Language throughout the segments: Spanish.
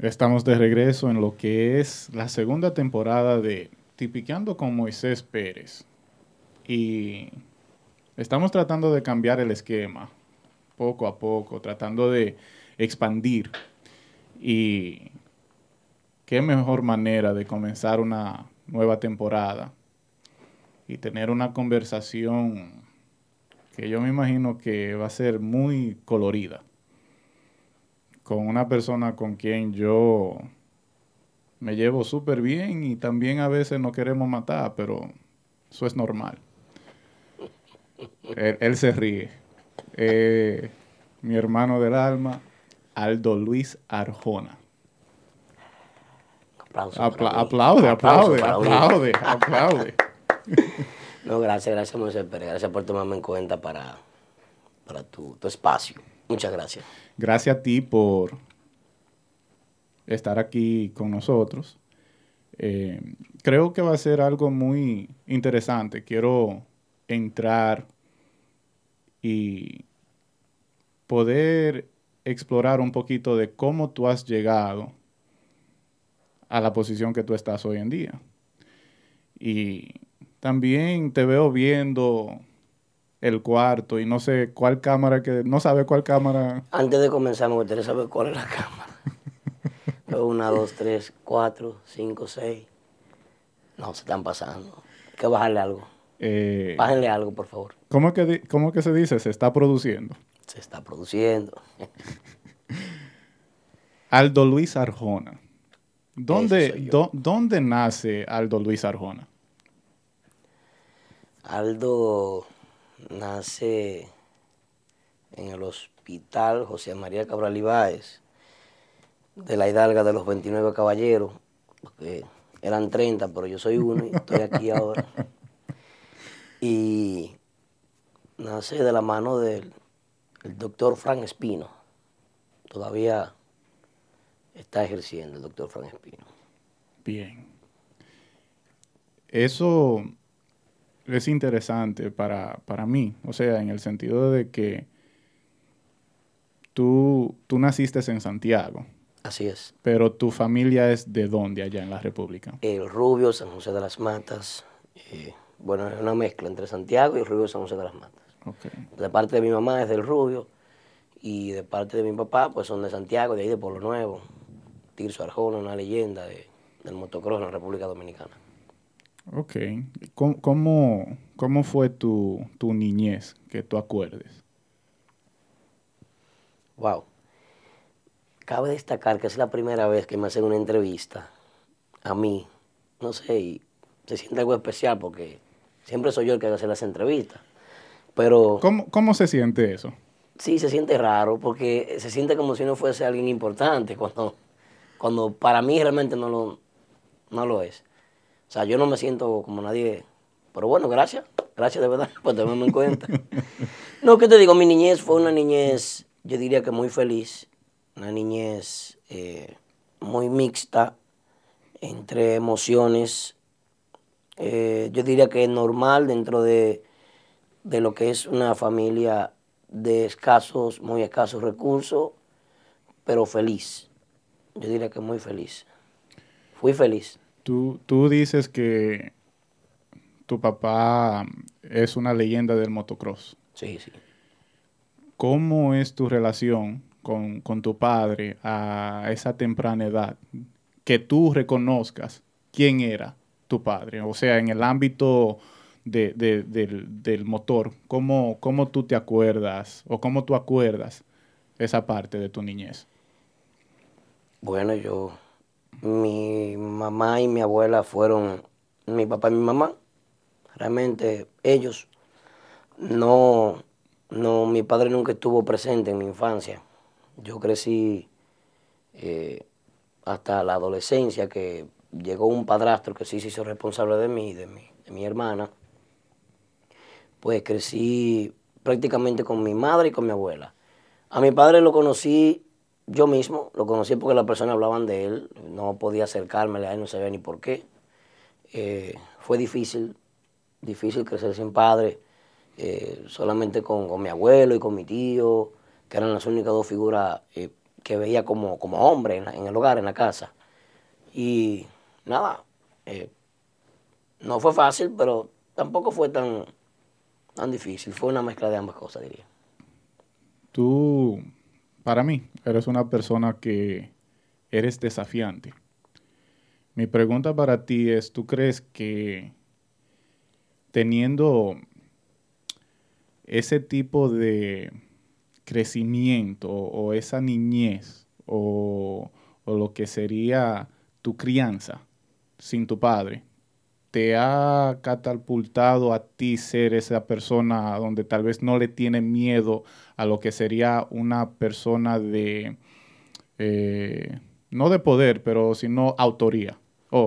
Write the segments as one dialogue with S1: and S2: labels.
S1: Estamos de regreso en lo que es la segunda temporada de Tipiqueando con Moisés Pérez. Y estamos tratando de cambiar el esquema poco a poco, tratando de expandir. Y qué mejor manera de comenzar una nueva temporada y tener una conversación que yo me imagino que va a ser muy colorida con una persona con quien yo me llevo súper bien y también a veces no queremos matar, pero eso es normal. Él, se ríe. Eh, mi hermano del alma, Aldo Luis Arjona.
S2: Aplauso
S1: aplaude, aplaude, aplaude, aplaude,
S2: No, gracias, gracias, Moisés Pérez. Gracias por tomarme en cuenta para, para tu, tu espacio. Muchas gracias.
S1: Gracias a ti por estar aquí con nosotros. Eh, creo que va a ser algo muy interesante. Quiero entrar y poder explorar un poquito de cómo tú has llegado a la posición que tú estás hoy en día. Y también te veo viendo el cuarto y no sé cuál cámara que no sabe cuál cámara.
S2: Antes de comenzar me gustaría saber cuál es la cámara. Una, dos, tres, cuatro, cinco, seis. No, se están pasando. Hay que bajarle algo. Eh, Bájenle algo, por favor.
S1: ¿cómo que, ¿Cómo que se dice? Se está produciendo.
S2: Se está produciendo.
S1: Aldo Luis Arjona. ¿Dónde, ¿Dónde nace Aldo Luis Arjona?
S2: Aldo nace en el hospital José María Cabral Ibáez, de la hidalga de los 29 caballeros, porque eran 30, pero yo soy uno y estoy aquí ahora. Y nace de la mano del doctor Frank Espino. Todavía está ejerciendo el doctor Frank Espino.
S1: Bien. Eso es interesante para, mí, o sea, en el sentido de que tú, tú naciste en Santiago.
S2: Así es.
S1: Pero tu familia es de dónde allá en la República?
S2: El Rubio, San José de las Matas. Eh, bueno, es una mezcla entre Santiago y el Rubio San José de las Matas. De parte de mi mamá es del Rubio y de parte de mi papá pues son de Santiago, de ahí de Pueblo Nuevo. Tirso Arjona, una leyenda del motocross en la República Dominicana.
S1: Ok. ¿Cómo, cómo, fue tu, tu, niñez que tú acuerdes?
S2: Wow. Cabe destacar que es la primera vez que me hacen una entrevista a mí. No sé, y se siente algo especial porque siempre soy yo el que hace las entrevistas. Pero...
S1: ¿Cómo, ¿Cómo se siente eso?
S2: Sí, se siente raro porque se siente como si no fuese alguien importante cuando, cuando para mí realmente no lo, no lo es. O sea, yo no me siento como nadie. Pero bueno, gracias. Gracias de verdad por tenerme en cuenta. No, ¿qué te digo? Mi niñez fue una niñez, yo diría que muy feliz. Una niñez eh, muy mixta entre emociones. Eh, yo diría que es normal dentro de, de lo que es una familia de escasos, muy escasos recursos, pero feliz. Yo diría que muy feliz. Fui feliz.
S1: Tú, dices que tu papá es una leyenda del motocross.
S2: Sí, sí.
S1: ¿Cómo es tu relación con, tu padre a esa temprana edad? Que tú reconozcas quién era tu padre. O sea, en el ámbito del, motor, ¿cómo, ¿cómo tú te acuerdas o cómo tú acuerdas esa parte de tu niñez?
S2: Bueno, yo mi mamá y mi abuela fueron mi papá y mi mamá. Realmente ellos no, no, mi padre nunca estuvo presente en mi infancia. Yo crecí eh, hasta la adolescencia que llegó un padrastro que sí se hizo responsable de mí, de mi, de mi hermana. Pues crecí prácticamente con mi madre y con mi abuela. A mi padre lo conocí yo mismo lo conocí porque las personas hablaban de él, no podía acercarme a él, no sabía ni por qué. Eh, fue difícil, difícil crecer sin padre, eh, solamente con, mi abuelo y con mi tío, que eran las únicas dos figuras eh, que veía como, como hombre en, en el hogar, en la casa. Y nada, no fue fácil, pero tampoco fue tan, tan difícil. Fue una mezcla de ambas cosas, diría.
S1: Tú, para mí, eres una persona que eres desafiante. Mi pregunta para ti es, ¿tú crees que teniendo ese tipo de crecimiento o esa niñez o, o lo que sería tu crianza sin tu padre, te ha catapultado a ti ser esa persona donde tal vez no le tiene miedo a lo que sería una persona de, eh, no de poder, pero sino autoría, o,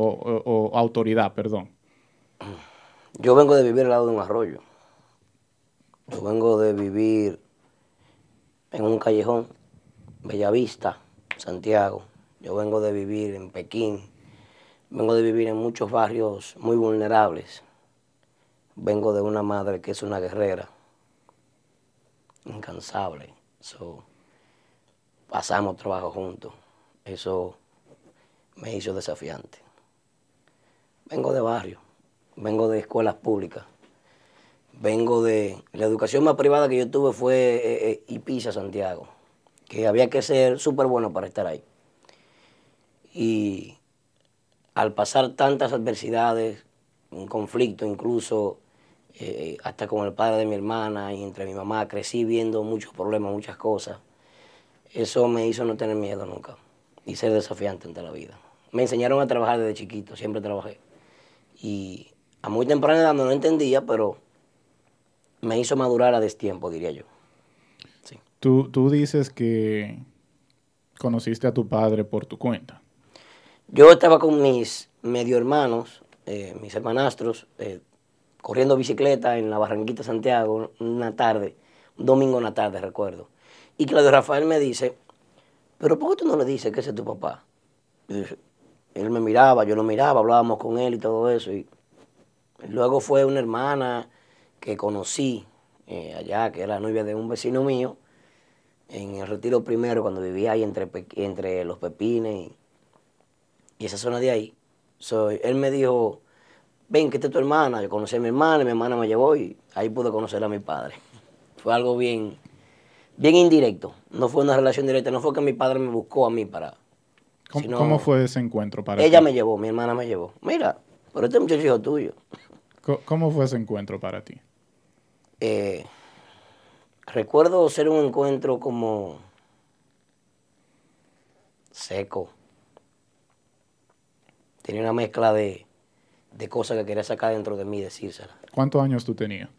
S1: o- autoridad, perdón.
S2: Yo vengo de vivir al lado de un arroyo. Yo vengo de vivir en un callejón, Bellavista, Santiago. Yo vengo de vivir en Pekín. Vengo de vivir en muchos barrios muy vulnerables. Vengo de una madre que es una guerrera, incansable. So, pasamos trabajo juntos. Eso me hizo desafiante. Vengo de barrio, vengo de escuelas públicas, vengo de... La educación más privada que yo tuve fue eh, eh, Ipiza, Santiago, que había que ser súper bueno para estar ahí. Y al pasar tantas adversidades, un conflicto incluso, eh, hasta con el padre de mi hermana y entre mi mamá, crecí viendo muchos problemas, muchas cosas. Eso me hizo no tener miedo nunca y ser desafiante ante la vida. Me enseñaron a trabajar desde chiquito, siempre trabajé. Y a muy temprana edad no lo entendía, pero me hizo madurar a destiempo, diría yo. Sí.
S1: Tú, tú dices que conociste a tu padre por tu cuenta.
S2: Yo estaba con mis medio hermanos, eh, mis hermanastros, eh, corriendo bicicleta en la Barranquita Santiago una tarde, un domingo en la tarde, recuerdo. Y Claudio Rafael me dice, pero ¿por qué tú no le dices que ese es tu papá? Él me miraba, yo lo miraba, hablábamos con él y todo eso. Y luego fue una hermana que conocí eh, allá, que era novia de un vecino mío, en el retiro primero, cuando vivía ahí entre, entre los pepines y, y esa zona de ahí. So, él me dijo, ven, que esta es tu hermana. Yo conocí a mi hermana, y mi hermana me llevó y ahí pude conocer a mi padre. Fue algo bien, bien indirecto. No fue una relación directa, no fue que mi padre me buscó a mí para...
S1: ¿Cómo,
S2: sino-
S1: cómo fue ese encuentro para
S2: Ella
S1: ti?
S2: me llevó, mi hermana me llevó. Mira, pero este muchacho es hijo tuyo.
S1: ¿Cómo fue ese encuentro para ti?
S2: Eh, recuerdo ser un encuentro como seco. Tenía una mezcla de, de cosas que quería sacar dentro de mí, decírselas.
S1: ¿Cuántos años tú tenías?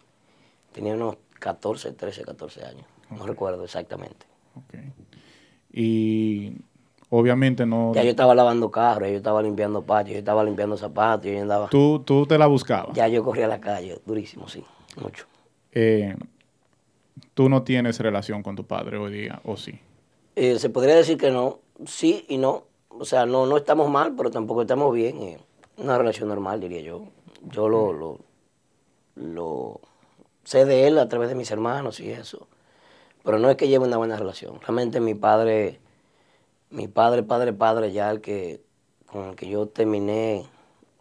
S2: Tenía unos 14, 13, 14 años. No recuerdo exactamente.
S1: Ok. Y obviamente no...
S2: Ya yo estaba lavando carros, ya yo estaba limpiando patios, yo estaba limpiando zapatos, yo andaba...
S1: Tú, tú te la buscabas.
S2: Ya yo corría a la calle, durísimo, sí, mucho.
S1: Eh, tú no tienes relación con tu padre hoy día, ¿o sí?
S2: Eh, se podría decir que no, sí y no. O sea, no, no estamos mal, pero tampoco estamos bien. eh, una relación normal, diría yo. Yo lo, lo, lo sé de él a través de mis hermanos y eso. Pero no es que lleve una buena relación. Realmente mi padre, mi padre, padre, padre, ya el que con el que yo terminé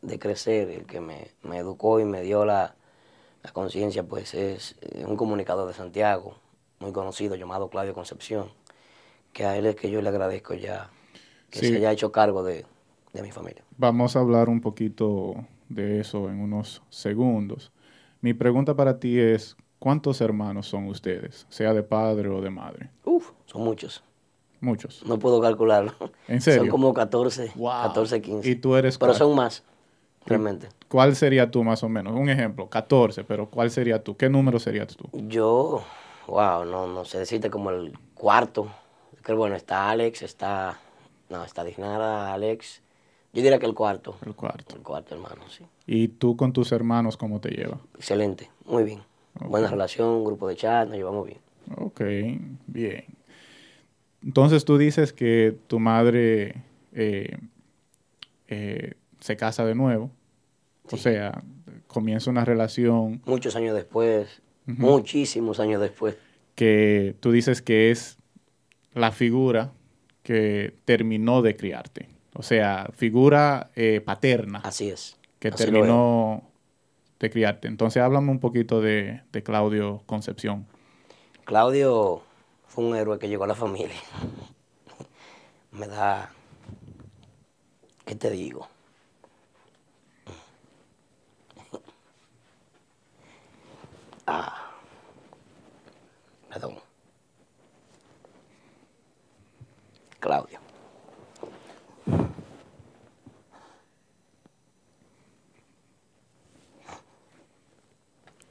S2: de crecer, el que me, me educó y me dio la, la conciencia, pues es eh, un comunicador de Santiago, muy conocido, llamado Claudio Concepción, que a él es que yo le agradezco ya que
S1: Sí.
S2: se haya hecho cargo de, de mi familia.
S1: Vamos a hablar un poquito de eso en unos segundos. Mi pregunta para ti es, ¿cuántos hermanos son ustedes? Sea de padre o de madre.
S2: Uf, son muchos.
S1: Muchos.
S2: No puedo calcularlo.
S1: ¿En serio?
S2: Son como 14,
S1: Wow.
S2: 14, 15.
S1: ¿Y tú eres
S2: Pero
S1: cuál?
S2: son más, realmente.
S1: ¿Cuál sería tú más o menos? Un ejemplo, 14, pero ¿cuál sería tú? ¿Qué número serías tú?
S2: Yo, wow, no, no sé decirte como el cuarto. Que bueno, está Alex, está, no, está Dignara, Alex. Yo diría que el cuarto.
S1: El cuarto.
S2: El cuarto, hermano, sí.
S1: ¿Y tú con tus hermanos cómo te llevas?
S2: Excelente, muy bien. Buena relación, grupo de chat, nos llevamos bien.
S1: Ok, bien. Entonces tú dices que tu madre eh, eh, se casa de nuevo. O sea, comienza una relación
S2: Muchos años después, muchísimos años después.
S1: que tú dices que es la figura que terminó de criarte. O sea, figura eh, paterna.
S2: Así es.
S1: Que
S2: Así
S1: terminó de criarte. Entonces, háblame un poquito de, de Claudio Concepción.
S2: Claudio fue un héroe que llegó a la familia. Me da, ¿qué te digo? Ah, perdón. Claudio.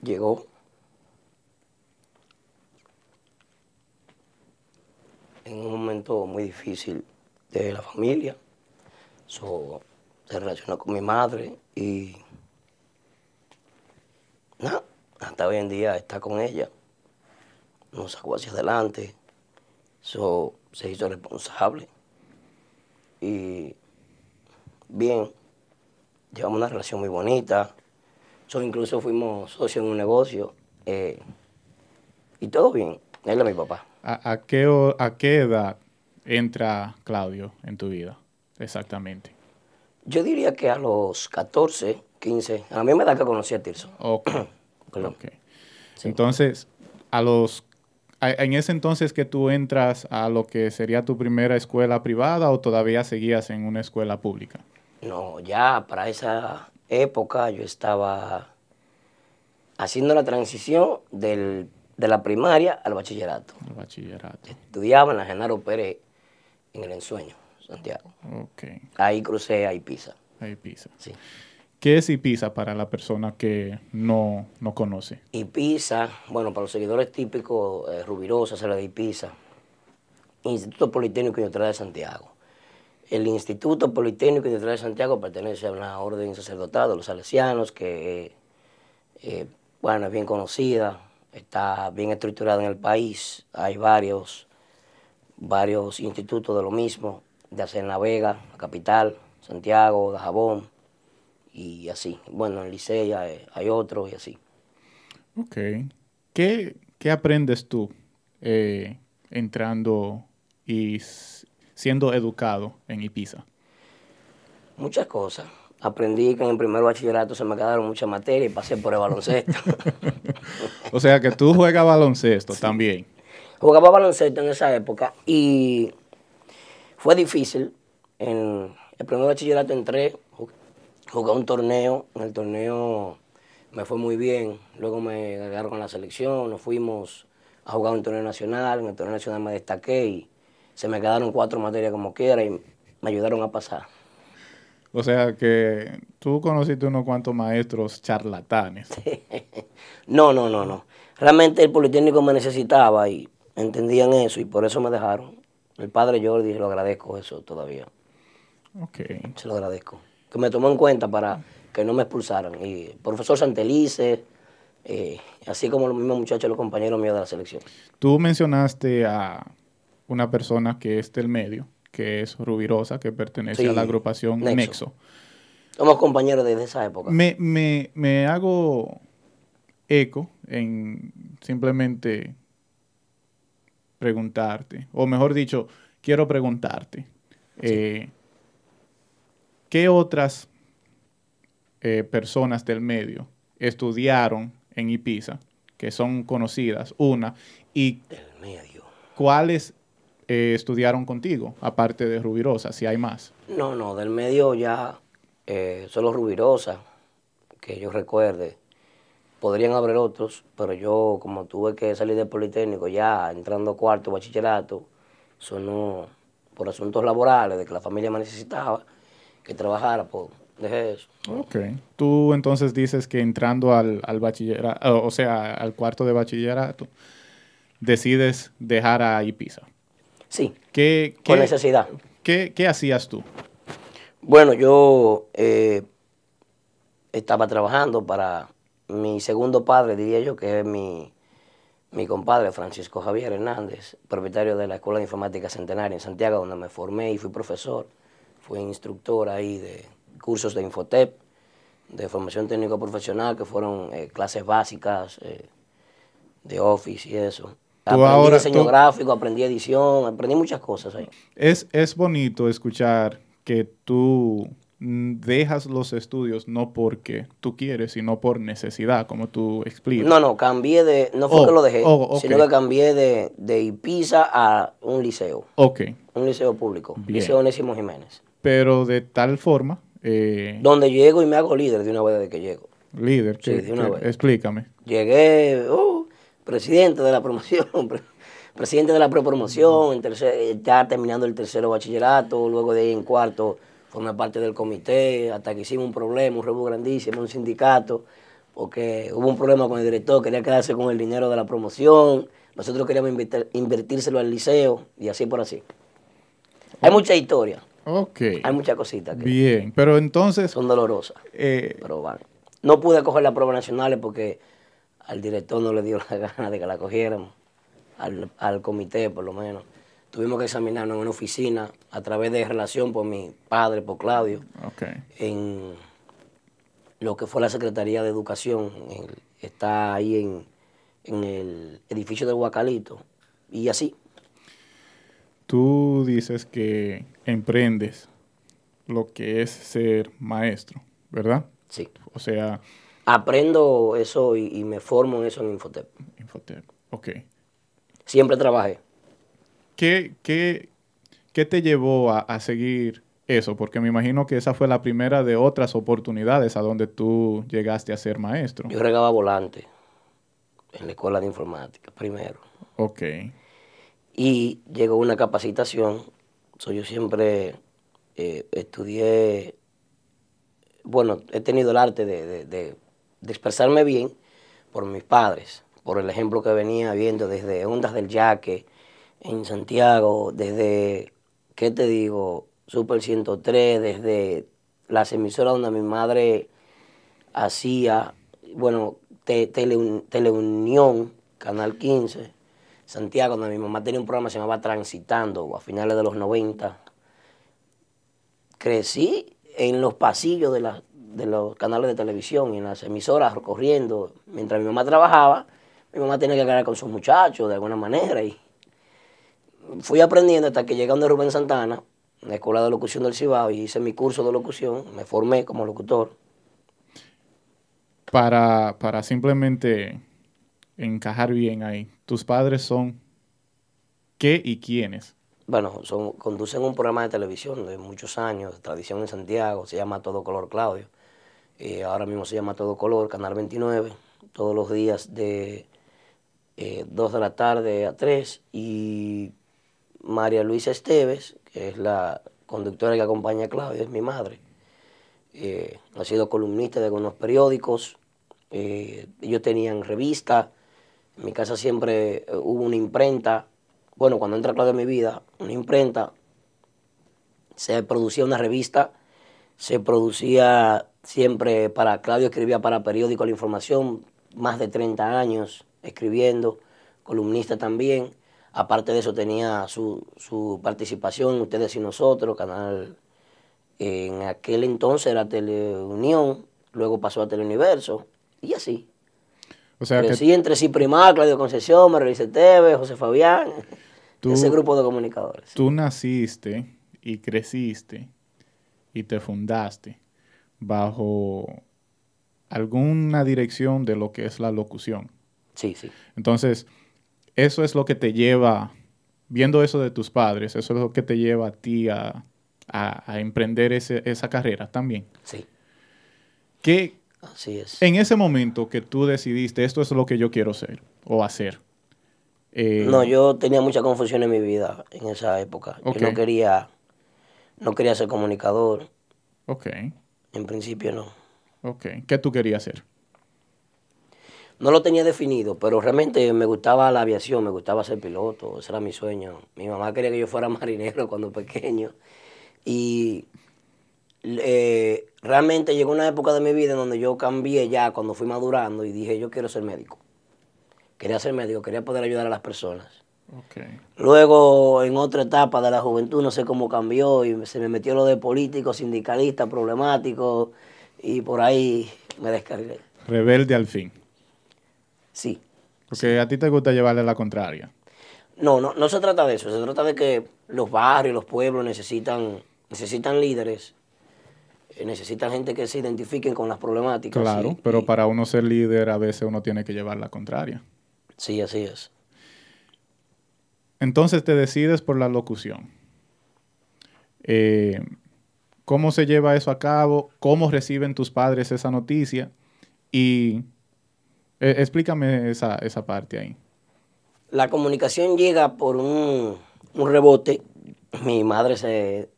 S2: Llegó en un momento muy difícil de la familia. So, se relacionó con mi madre y nada, hasta hoy en día está con ella. Nos sacó hacia adelante. So, se hizo responsable. Y bien, llevamos una relación muy bonita. So, incluso fuimos socios en un negocio. eh, y todo bien. Él es mi papá.
S1: ¿A, a qué, ¿A qué edad entra Claudio en tu vida? Exactamente.
S2: Yo diría que a los 14, 15, a mí me da que conocí a Tirso.
S1: Ok.
S2: Perdón.
S1: Entonces, a los en ese entonces que tú entras a lo que sería tu primera escuela privada o todavía seguías en una escuela pública?
S2: No, ya para esa época yo estaba haciendo la transición del- de la primaria al bachillerato.
S1: El bachillerato.
S2: Estudiaba en la Genaro Pérez en el ensueño, Santiago.
S1: Ok.
S2: Ahí crucé a Ipiza.
S1: Ahí pisa.
S2: Sí.
S1: ¿Qué es Ipiza para la persona que no, no conoce?
S2: Ipiza, bueno, para los seguidores típicos, eh, Rubirosa, se le de Ipiza. Instituto Politécnico Industrial de Santiago. El Instituto Politécnico Industrial de Santiago pertenece a una orden sacerdotal de los salesianos que, eh, bueno, es bien conocida, está bien estructurada en el país. Hay varios, varios institutos de lo mismo, de hacer en La Vega, la capital, Santiago, Dajabón y así. Bueno, en Licey hay, hay otros y así.
S1: Ok. ¿Qué, qué aprendes tú eh, entrando y siendo educado en Ipiza?
S2: Muchas cosas. Aprendí que en el primer bachillerato se me quedaron muchas materias y pasé por el baloncesto.
S1: O sea que tú juegas baloncesto también.
S2: Jugaba baloncesto en esa época y fue difícil. En el primer bachillerato entré, jugué un torneo. En el torneo me fue muy bien. Luego me agregaron con la selección. Nos fuimos a jugar un torneo nacional. En el torneo nacional me destaqué y se me quedaron cuatro materias como quiera y me ayudaron a pasar.
S1: O sea que tú conociste unos cuantos maestros charlatanes.
S2: No, no, no, no. Realmente el Politécnico me necesitaba y entendían eso y por eso me dejaron. El padre Jordi, lo agradezco eso todavía.
S1: Ok.
S2: Se lo agradezco. Que me tomó en cuenta para que no me expulsaran. Y el profesor Santelice, eh, así como los mismos muchachos, los compañeros míos de la selección.
S1: Tú mencionaste a una persona que es del medio, que es Rubirosa, que pertenece
S2: Sí,
S1: a la agrupación
S2: Nexo.
S1: Nexo.
S2: Somos compañeros desde esa época.
S1: Me, me, me hago eco en simplemente preguntarte, o mejor dicho, quiero preguntarte, eh, ¿qué otras eh, personas del medio estudiaron en Ipiza, que son conocidas, una, y
S2: medio.
S1: cuáles eh, estudiaron contigo, aparte de Rubirosa, si hay más?
S2: No, no, del medio ya eh, solo Rubirosa, que yo recuerde. Podrían haber otros, pero yo como tuve que salir del Politécnico ya entrando cuarto bachillerato, eso no, por asuntos laborales, de que la familia me necesitaba, que trabajara, pues dejé eso.
S1: Ok. Tú entonces dices que entrando al, al bachillerato, o sea, al cuarto de bachillerato, decides dejar a Ipiza.
S2: Sí,
S1: ¿Qué,
S2: por
S1: qué-
S2: necesidad.
S1: qué- qué hacías tú?
S2: Bueno, yo eh, estaba trabajando para mi segundo padre, diría yo, que es mi, mi compadre Francisco Javier Hernández, propietario de la Escuela de Informática Centenaria en Santiago, donde me formé y fui profesor. Fui instructor ahí de cursos de Infotep, de formación técnico profesional, que fueron eh, clases básicas eh, de Office y eso. Aprendí
S1: ahora-
S2: diseño
S1: tú-
S2: gráfico, aprendí edición, aprendí muchas cosas ahí.
S1: Es, es bonito escuchar que tú dejas los estudios no porque tú quieres, sino por necesidad, como tú explicas.
S2: No, no, cambié de, no fue
S1: Oh,
S2: que lo dejé,
S1: oh,
S2: sino que cambié de, de Ipiza a un liceo,
S1: Ok,
S2: un liceo público,
S1: Bien.
S2: Liceo Onésimo Jiménez,
S1: pero de tal forma, eh,
S2: donde llego y me hago líder de una vez desde que llego.
S1: líder,
S2: Sí,
S1: que-
S2: de una
S1: que-
S2: vez.
S1: explícame.
S2: Llegué, uh, presidente de la promoción, pre- presidente de la prepromoción, en tercer- ya terminando el tercero bachillerato, luego de ahí en cuarto formé parte del comité, hasta que hicimos un problema, un rebu grandísimo, un sindicato, porque hubo un problema con el director, quería quedarse con el dinero de la promoción, nosotros queríamos invertir- invertírselo al liceo, y así por así. Hay mucha historia,
S1: Ok,
S2: hay muchas cositas que
S1: bien, pero entonces,
S2: son dolorosas.
S1: eh,
S2: Pero bueno, no pude coger las pruebas nacionales porque al director no le dio la gana de que la cogiéramos, al, al comité por lo menos. Tuvimos que examinarnos en una oficina a través de relación por mi padre, por Claudio, en lo que fue la Secretaría de Educación. está ahí en, en el edificio del Huacalito. Y así,
S1: tú dices que emprendes lo que es ser maestro, ¿verdad?
S2: sí.
S1: O sea,
S2: Aprendo eso y, y me formo en eso en Infotep.
S1: Infotep, ok.
S2: Siempre trabajé.
S1: ¿Qué, qué, qué te llevó a, a seguir eso? Porque me imagino que esa fue la primera de otras oportunidades a donde tú llegaste a ser maestro.
S2: Yo regaba volante en la escuela de informática primero.
S1: Ok,
S2: Y llegó una capacitación. So, yo siempre eh, estudié, bueno, he tenido el arte de, de- expresarme bien por mis padres, por el ejemplo que venía viendo desde Ondas del Yaque en Santiago, desde, ¿qué te digo? Super 103, desde las emisoras donde mi madre hacía, bueno, te- Teleun- Teleunión, Canal 15, Santiago, donde mi mamá tenía un programa que se llamaba Transitando, a finales de los 90. Crecí en los pasillos de, de los canales de televisión en las emisoras corriendo. Mientras mi mamá trabajaba, mi mamá tenía que quedar con sus muchachos de alguna manera. Y fui aprendiendo hasta que llegué a Rubén Santana, en la Escuela de Locución del Cibao, y hice mi curso de locución, me formé como locutor.
S1: para, para simplemente encajar bien ahí, tus padres son qué y quiénes.
S2: Bueno, son, conducen un programa de televisión de muchos años, de tradición en Santiago, se llama Todo Color Claudio. Eh, ahora mismo se llama Todo Color, Canal 29, todos los días de eh, 2 de la tarde a 3. Y María Luisa Esteves, que es la conductora que acompaña a Claudio, es mi madre. Eh, ha sido columnista de algunos periódicos. eh, ellos tenían revista. En mi casa siempre eh, hubo una imprenta. Bueno, cuando entra Claudio en mi vida, una imprenta. Se producía una revista. Se producía siempre para. Claudio escribía para periódico La Información, más de 30 años escribiendo. Columnista también. Aparte de eso, tenía su, su participación Ustedes y Nosotros, canal en aquel entonces era Teleunión, luego pasó a Teleuniverso, y así.
S1: O sea que
S2: Crecí entre sí Primar, Claudio Concesión, María Tevez, José Fabián,
S1: Tú-
S2: ese grupo de comunicadores.
S1: tú naciste y creciste y te fundaste bajo alguna dirección de lo que es la locución.
S2: Sí, sí.
S1: Entonces, eso es lo que te lleva, viendo eso de tus padres, eso es lo que te lleva a ti a, a- a emprender ese- esa carrera también.
S2: Sí,
S1: ¿Qué,
S2: así es.
S1: en ese momento que tú decidiste, esto es lo que yo quiero ser o hacer? eh,
S2: No, yo tenía mucha confusión en mi vida en esa época.
S1: Ok.
S2: Yo no quería, no quería ser comunicador,
S1: Ok,
S2: en principio no.
S1: ok. ¿Qué tú querías hacer?
S2: No lo tenía definido, pero realmente me gustaba la aviación, me gustaba ser piloto, ese era mi sueño. Mi mamá quería que yo fuera marinero cuando pequeño. Y eh, realmente llegó una época de mi vida en donde yo cambié ya cuando fui madurando y dije, yo quiero ser médico. Quería ser médico, quería poder ayudar a las personas. Luego, en otra etapa de la juventud, no sé cómo cambió y se me metió lo de político, sindicalista, problemático, y por ahí me descargué.
S1: Rebelde al fin.
S2: Sí,
S1: Porque a ti te gusta llevarle la contraria.
S2: No, no, no se trata de eso, se trata de que los barrios, los pueblos necesitan, necesitan líderes, necesitan gente que se identifiquen con las problemáticas.
S1: Claro,
S2: y-
S1: pero
S2: y-
S1: para uno ser líder a veces uno tiene que llevar la contraria.
S2: Sí, así es.
S1: Entonces te decides por la locución. Eh, ¿Cómo se lleva eso a cabo? ¿Cómo reciben tus padres esa noticia? Y eh, explícame esa, esa parte ahí.
S2: La comunicación llega por un, un rebote. Mi madre se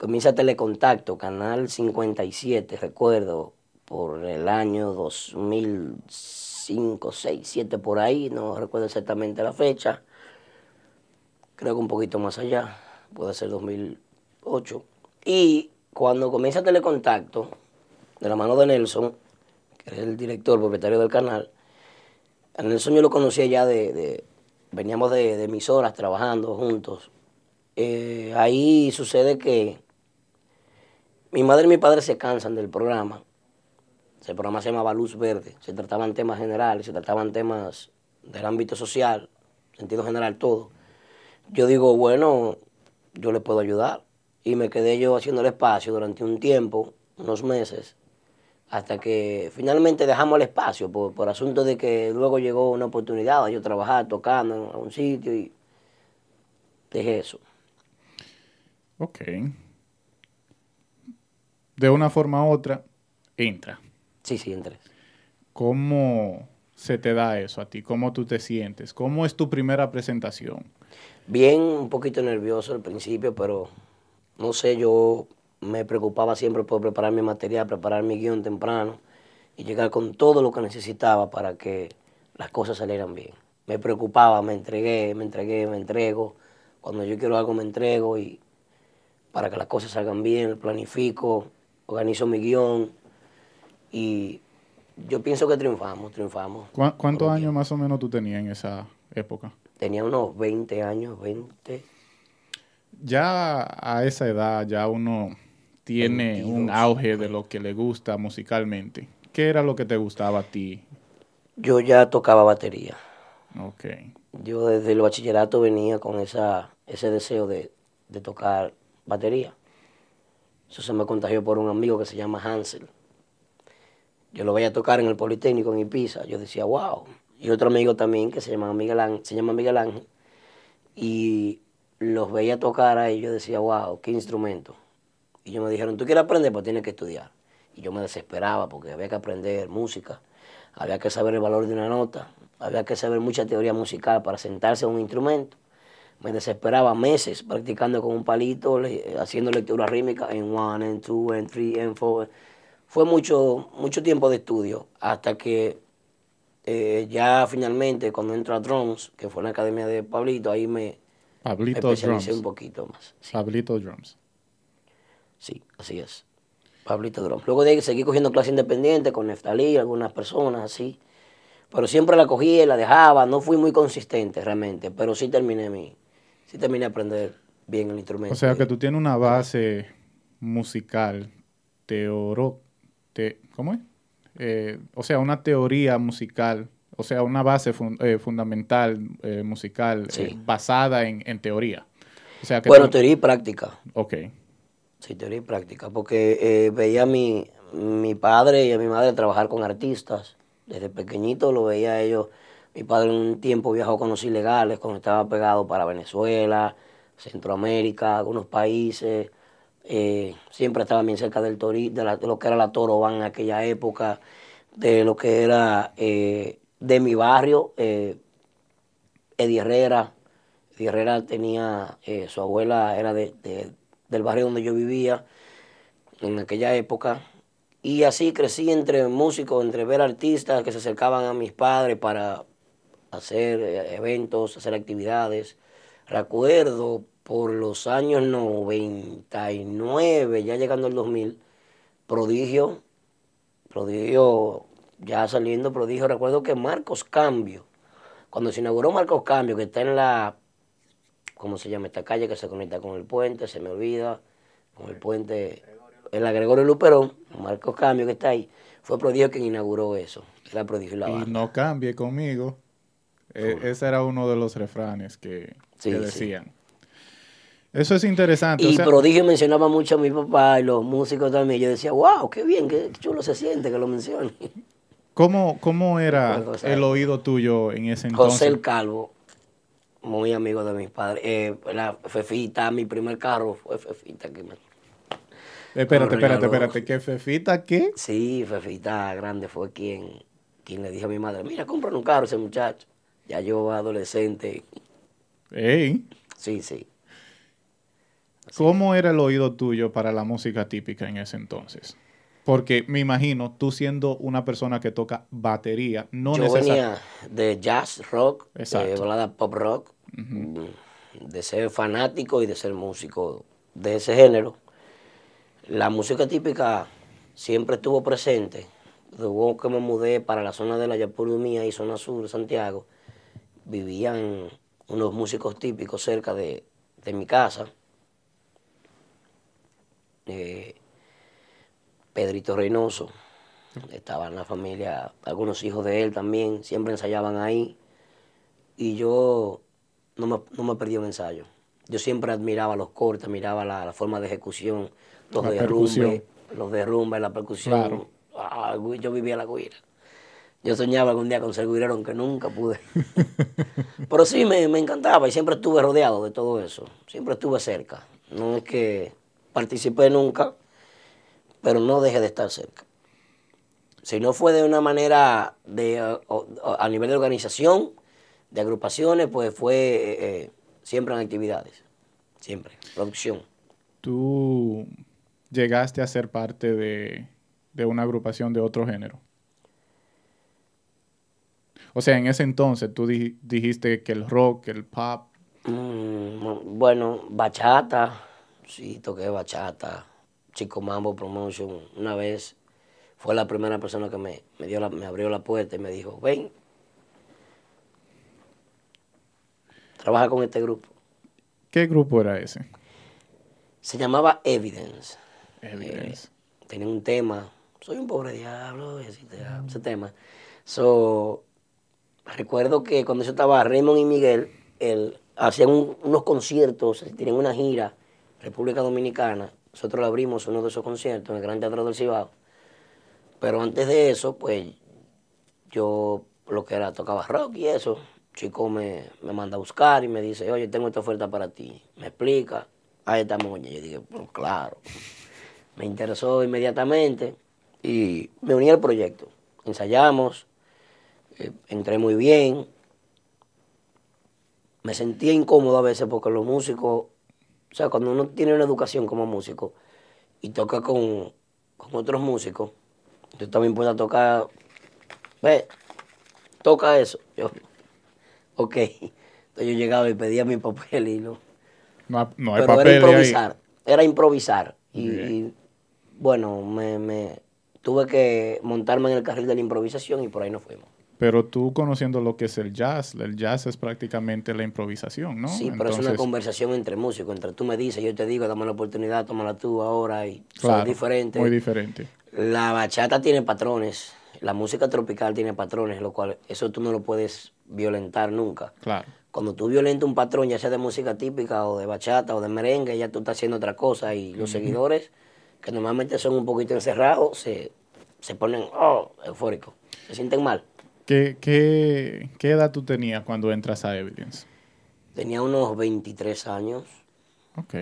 S2: comienza Telecontacto, Canal 57, recuerdo, por el año 2005, 6, 7, por ahí, no recuerdo exactamente la fecha. Creo que un poquito más allá, puede ser 2008. Y cuando comienza Telecontacto, de la mano de Nelson, que es el director, propietario del canal, a Nelson yo lo conocía ya de, veníamos de, de emisoras trabajando juntos. Eh, ahí sucede que mi madre y mi padre se cansan del programa. Ese programa se llamaba Luz Verde. Se trataban temas generales, se trataban temas del ámbito social, sentido general, todo. Yo digo, bueno, yo le puedo ayudar. Y me quedé yo haciendo el espacio durante un tiempo, unos meses, hasta que finalmente dejamos el espacio por, por asunto de que luego llegó una oportunidad yo trabajar tocando en un sitio y dejé eso.
S1: Ok. De una forma u otra, entra.
S2: Sí, sí, entré.
S1: ¿Cómo se te da eso a ti? ¿Cómo tú te sientes? ¿Cómo es tu primera presentación?
S2: Bien, un poquito nervioso al principio, pero no sé, yo me preocupaba siempre por preparar mi material, preparar mi guion temprano y llegar con todo lo que necesitaba para que las cosas salieran bien. Me preocupaba, me entregué, me entregué, me entrego. Cuando yo quiero algo me entrego y para que las cosas salgan bien, planifico, organizo mi guion y yo pienso que triunfamos, triunfamos.
S1: ¿Cuá- ¿Cuántos años más o menos tú tenías en esa época?
S2: Tenía unos 20 años, 20.
S1: Ya a esa edad ya uno tiene un
S2: 22.
S1: auge de lo que le gusta musicalmente. ¿Qué era lo que te gustaba a ti?
S2: Yo ya tocaba batería.
S1: Ok.
S2: Yo desde el bachillerato venía con esa, ese deseo de, de tocar batería. Eso se me contagió por un amigo que se llama Hansel. Yo lo veía tocar en el Politécnico en Ibiza. Yo decía, wow. Y otro amigo también que se llama Miguel Ángel, se llama Miguel Ángel. Y los veía tocar ahí. Yo decía, wow, qué instrumento. Y ellos me dijeron, ¿tú quieres aprender? Pues tienes que estudiar. Y yo me desesperaba porque había que aprender música, había que saber el valor de una nota, había que saber mucha teoría musical para sentarse a un instrumento. Me desesperaba meses practicando con un palito, le- haciendo lectura rítmica en one, en two, en three, en four. Fue mucho, mucho tiempo de estudio hasta que eh, ya finalmente cuando entro a drums, que fue en la academia de Pablito, ahí me,
S1: Pablito
S2: especialicé un
S1: Drums.
S2: poquito más. Sí.
S1: Pablito Drums.
S2: Sí, así es. Pablito Drum. Luego de ahí seguí cogiendo clases independientes con Neftalí, algunas personas así. Pero siempre la cogía y la dejaba. No fui muy consistente realmente, pero sí terminé mi, sí terminé a aprender bien el instrumento.
S1: O sea que tú tienes una base musical, teoro, te, ¿cómo es? Eh, o sea, una teoría musical, o sea, una base fun- eh, fundamental eh, musical
S2: Sí.
S1: basada en, en teoría. O sea que
S2: Bueno,
S1: tú-
S2: teoría y práctica.
S1: Ok,
S2: Sí, teoría y práctica. Porque eh, veía a mi, mi padre y a mi madre trabajar con artistas. Desde pequeñito lo veía a ellos. Mi padre un tiempo viajó con los ilegales cuando estaba pegado para Venezuela, Centroamérica, algunos países. Eh, siempre estaba bien cerca del tori, de, la- de lo que era la Toroban en aquella época, de lo que era eh, de mi barrio, eh, Eddie Herrera. Eddie Herrera tenía, su abuela era de- del barrio donde yo vivía en aquella época. Y así crecí entre músicos, entre ver artistas que se acercaban a mis padres para hacer eh, eventos, hacer actividades. Recuerdo por los años 99, ya llegando al 2000, Prodigio, Prodigio, ya saliendo Prodigio, recuerdo que Marcos Cambio, cuando se inauguró Marcos Cambio, que está en la, ¿cómo se llama esta calle que se conecta con el puente? Se me olvida, con el puente, en la Gregorio Luperón, Marcos Cambio que está ahí, fue Prodigio quien inauguró eso, era Prodigio y la
S1: y no cambie conmigo. E- ese era uno de los refranes que,
S2: Sí,
S1: que
S2: sí.
S1: decían. Eso es interesante.
S2: Y
S1: o sea,
S2: Prodigio mencionaba mucho a mi papá y los músicos también. Yo decía, wow, qué bien, qué chulo se siente que lo mencione.
S1: ¿cómo, ¿Cómo era el oído tuyo en ese entonces?
S2: José el Calvo, muy amigo de mis padres. Eh, la Fefita, mi primer carro fue Fefita. Que me...
S1: Espérate,
S2: me
S1: espérate,
S2: regaló.
S1: espérate. ¿Qué Fefita qué?
S2: Sí, Fefita Grande fue quien, quien le dijo a mi madre, mira, compra un carro ese muchacho. Ya yo adolescente.
S1: Ey,
S2: Sí, sí.
S1: ¿cómo era el oído tuyo para la música típica en ese entonces? Porque me imagino, tú siendo una persona que toca batería, no
S2: yo venía de jazz rock, de balada pop rock, mm, de ser fanático y de ser músico de ese género. La música típica siempre estuvo presente. Luego que me mudé para la zona de la Yapurumía y zona sur de Santiago, vivían unos músicos típicos cerca de, de mi casa. Eh, Pedrito Reynoso, estaba en la familia, algunos hijos de él también, siempre ensayaban ahí. Y yo no me, no me perdí un ensayo. Yo siempre admiraba los cortes, miraba la, la forma de ejecución, los
S1: La
S2: derrumbes,
S1: percusión.
S2: los derrumbes, la percusión.
S1: Claro.
S2: Ah, yo vivía la guira. Yo soñaba algún día con ser guirero, aunque nunca pude. Pero sí, me, me encantaba y siempre estuve rodeado de todo eso. Siempre estuve cerca. No es que participé nunca, pero no dejé de estar cerca. Si no fue de una manera de, eh, a nivel de organización, de agrupaciones, pues fue eh, eh, siempre en actividades. Siempre. Producción.
S1: tú llegaste a ser parte de, de una agrupación de otro género. O sea, en ese entonces tú di- dijiste que el rock, el pop,
S2: Mm, bueno, bachata, sí, toqué bachata, Chico Mambo Promotion, una vez fue la primera persona que me, me, dio la- me abrió la puerta y me dijo, ven, trabaja con este grupo.
S1: ¿qué grupo era ese?
S2: Se llamaba Evidence.
S1: Evidence.
S2: Eh, tenía un tema, soy un pobre diablo, y así te- ese tema. So, recuerdo que cuando yo estaba Raymond y Miguel, el- hacían un- unos conciertos, tenían una gira, República Dominicana. Nosotros le abrimos uno de esos conciertos en el Gran Teatro del Cibao. Pero antes de eso, pues, yo lo que era tocaba rock y eso. Chico me, me manda a buscar y me dice, oye, tengo esta oferta para ti. Me explica, ahí está moña. Yo dije, pues claro. Me interesó inmediatamente y me uní al proyecto. Ensayamos, eh, entré muy bien. Me sentía incómodo a veces porque los músicos, o sea, cuando uno tiene una educación como músico y toca con, con otros músicos, yo también puedo tocar, ve, toca eso. Yo, ok. Entonces yo llegaba y pedía mi papel y no.
S1: No, no hay
S2: Pero era
S1: papel ahí.
S2: improvisar, era improvisar. Y, y, bueno, me, me tuve que montarme en el carril de la improvisación y por ahí nos fuimos.
S1: Pero tú conociendo lo que es el jazz, el jazz es prácticamente la improvisación, ¿no?
S2: Sí, pero es una conversación entre músicos, entre tú me dices, yo te digo, dame la oportunidad, tómala tú ahora y
S1: claro,
S2: son diferentes.
S1: Muy diferente.
S2: La bachata tiene patrones, la música tropical tiene patrones, lo cual eso tú no lo puedes violentar nunca.
S1: Claro.
S2: Cuando tú violentas un patrón, ya sea de música típica o de bachata o de merengue, ya tú estás haciendo otra cosa y los seguidores, que normalmente son un poquito encerrados, se, se ponen oh, eufóricos, se sienten mal.
S1: ¿Qué, qué, qué edad tú tenías cuando entras a Evidence?
S2: Tenía unos 23 años.
S1: Ok.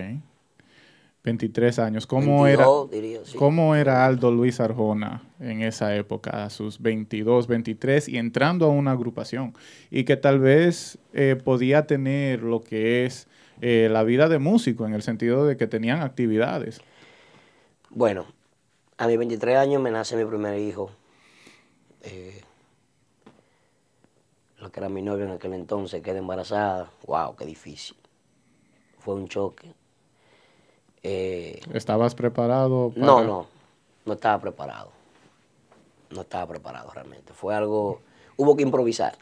S1: 23 años. ¿Cómo
S2: 22,
S1: era,
S2: diría, sí.
S1: ¿Cómo era Aldo Luis Arjona en esa época, a sus 22, 23 y entrando a una agrupación? Y que tal vez eh, podía tener lo que es eh, la vida de músico, en el sentido de que tenían actividades.
S2: Bueno, a mis 23 años me nace mi primer hijo. Eh, lo que era mi novio en aquel entonces, quedé embarazada. ¡Wow! ¡Qué difícil! Fue un choque. Eh,
S1: ¿Estabas preparado? Para...
S2: No, no, no estaba preparado. No estaba preparado realmente. Fue algo, hubo que improvisar.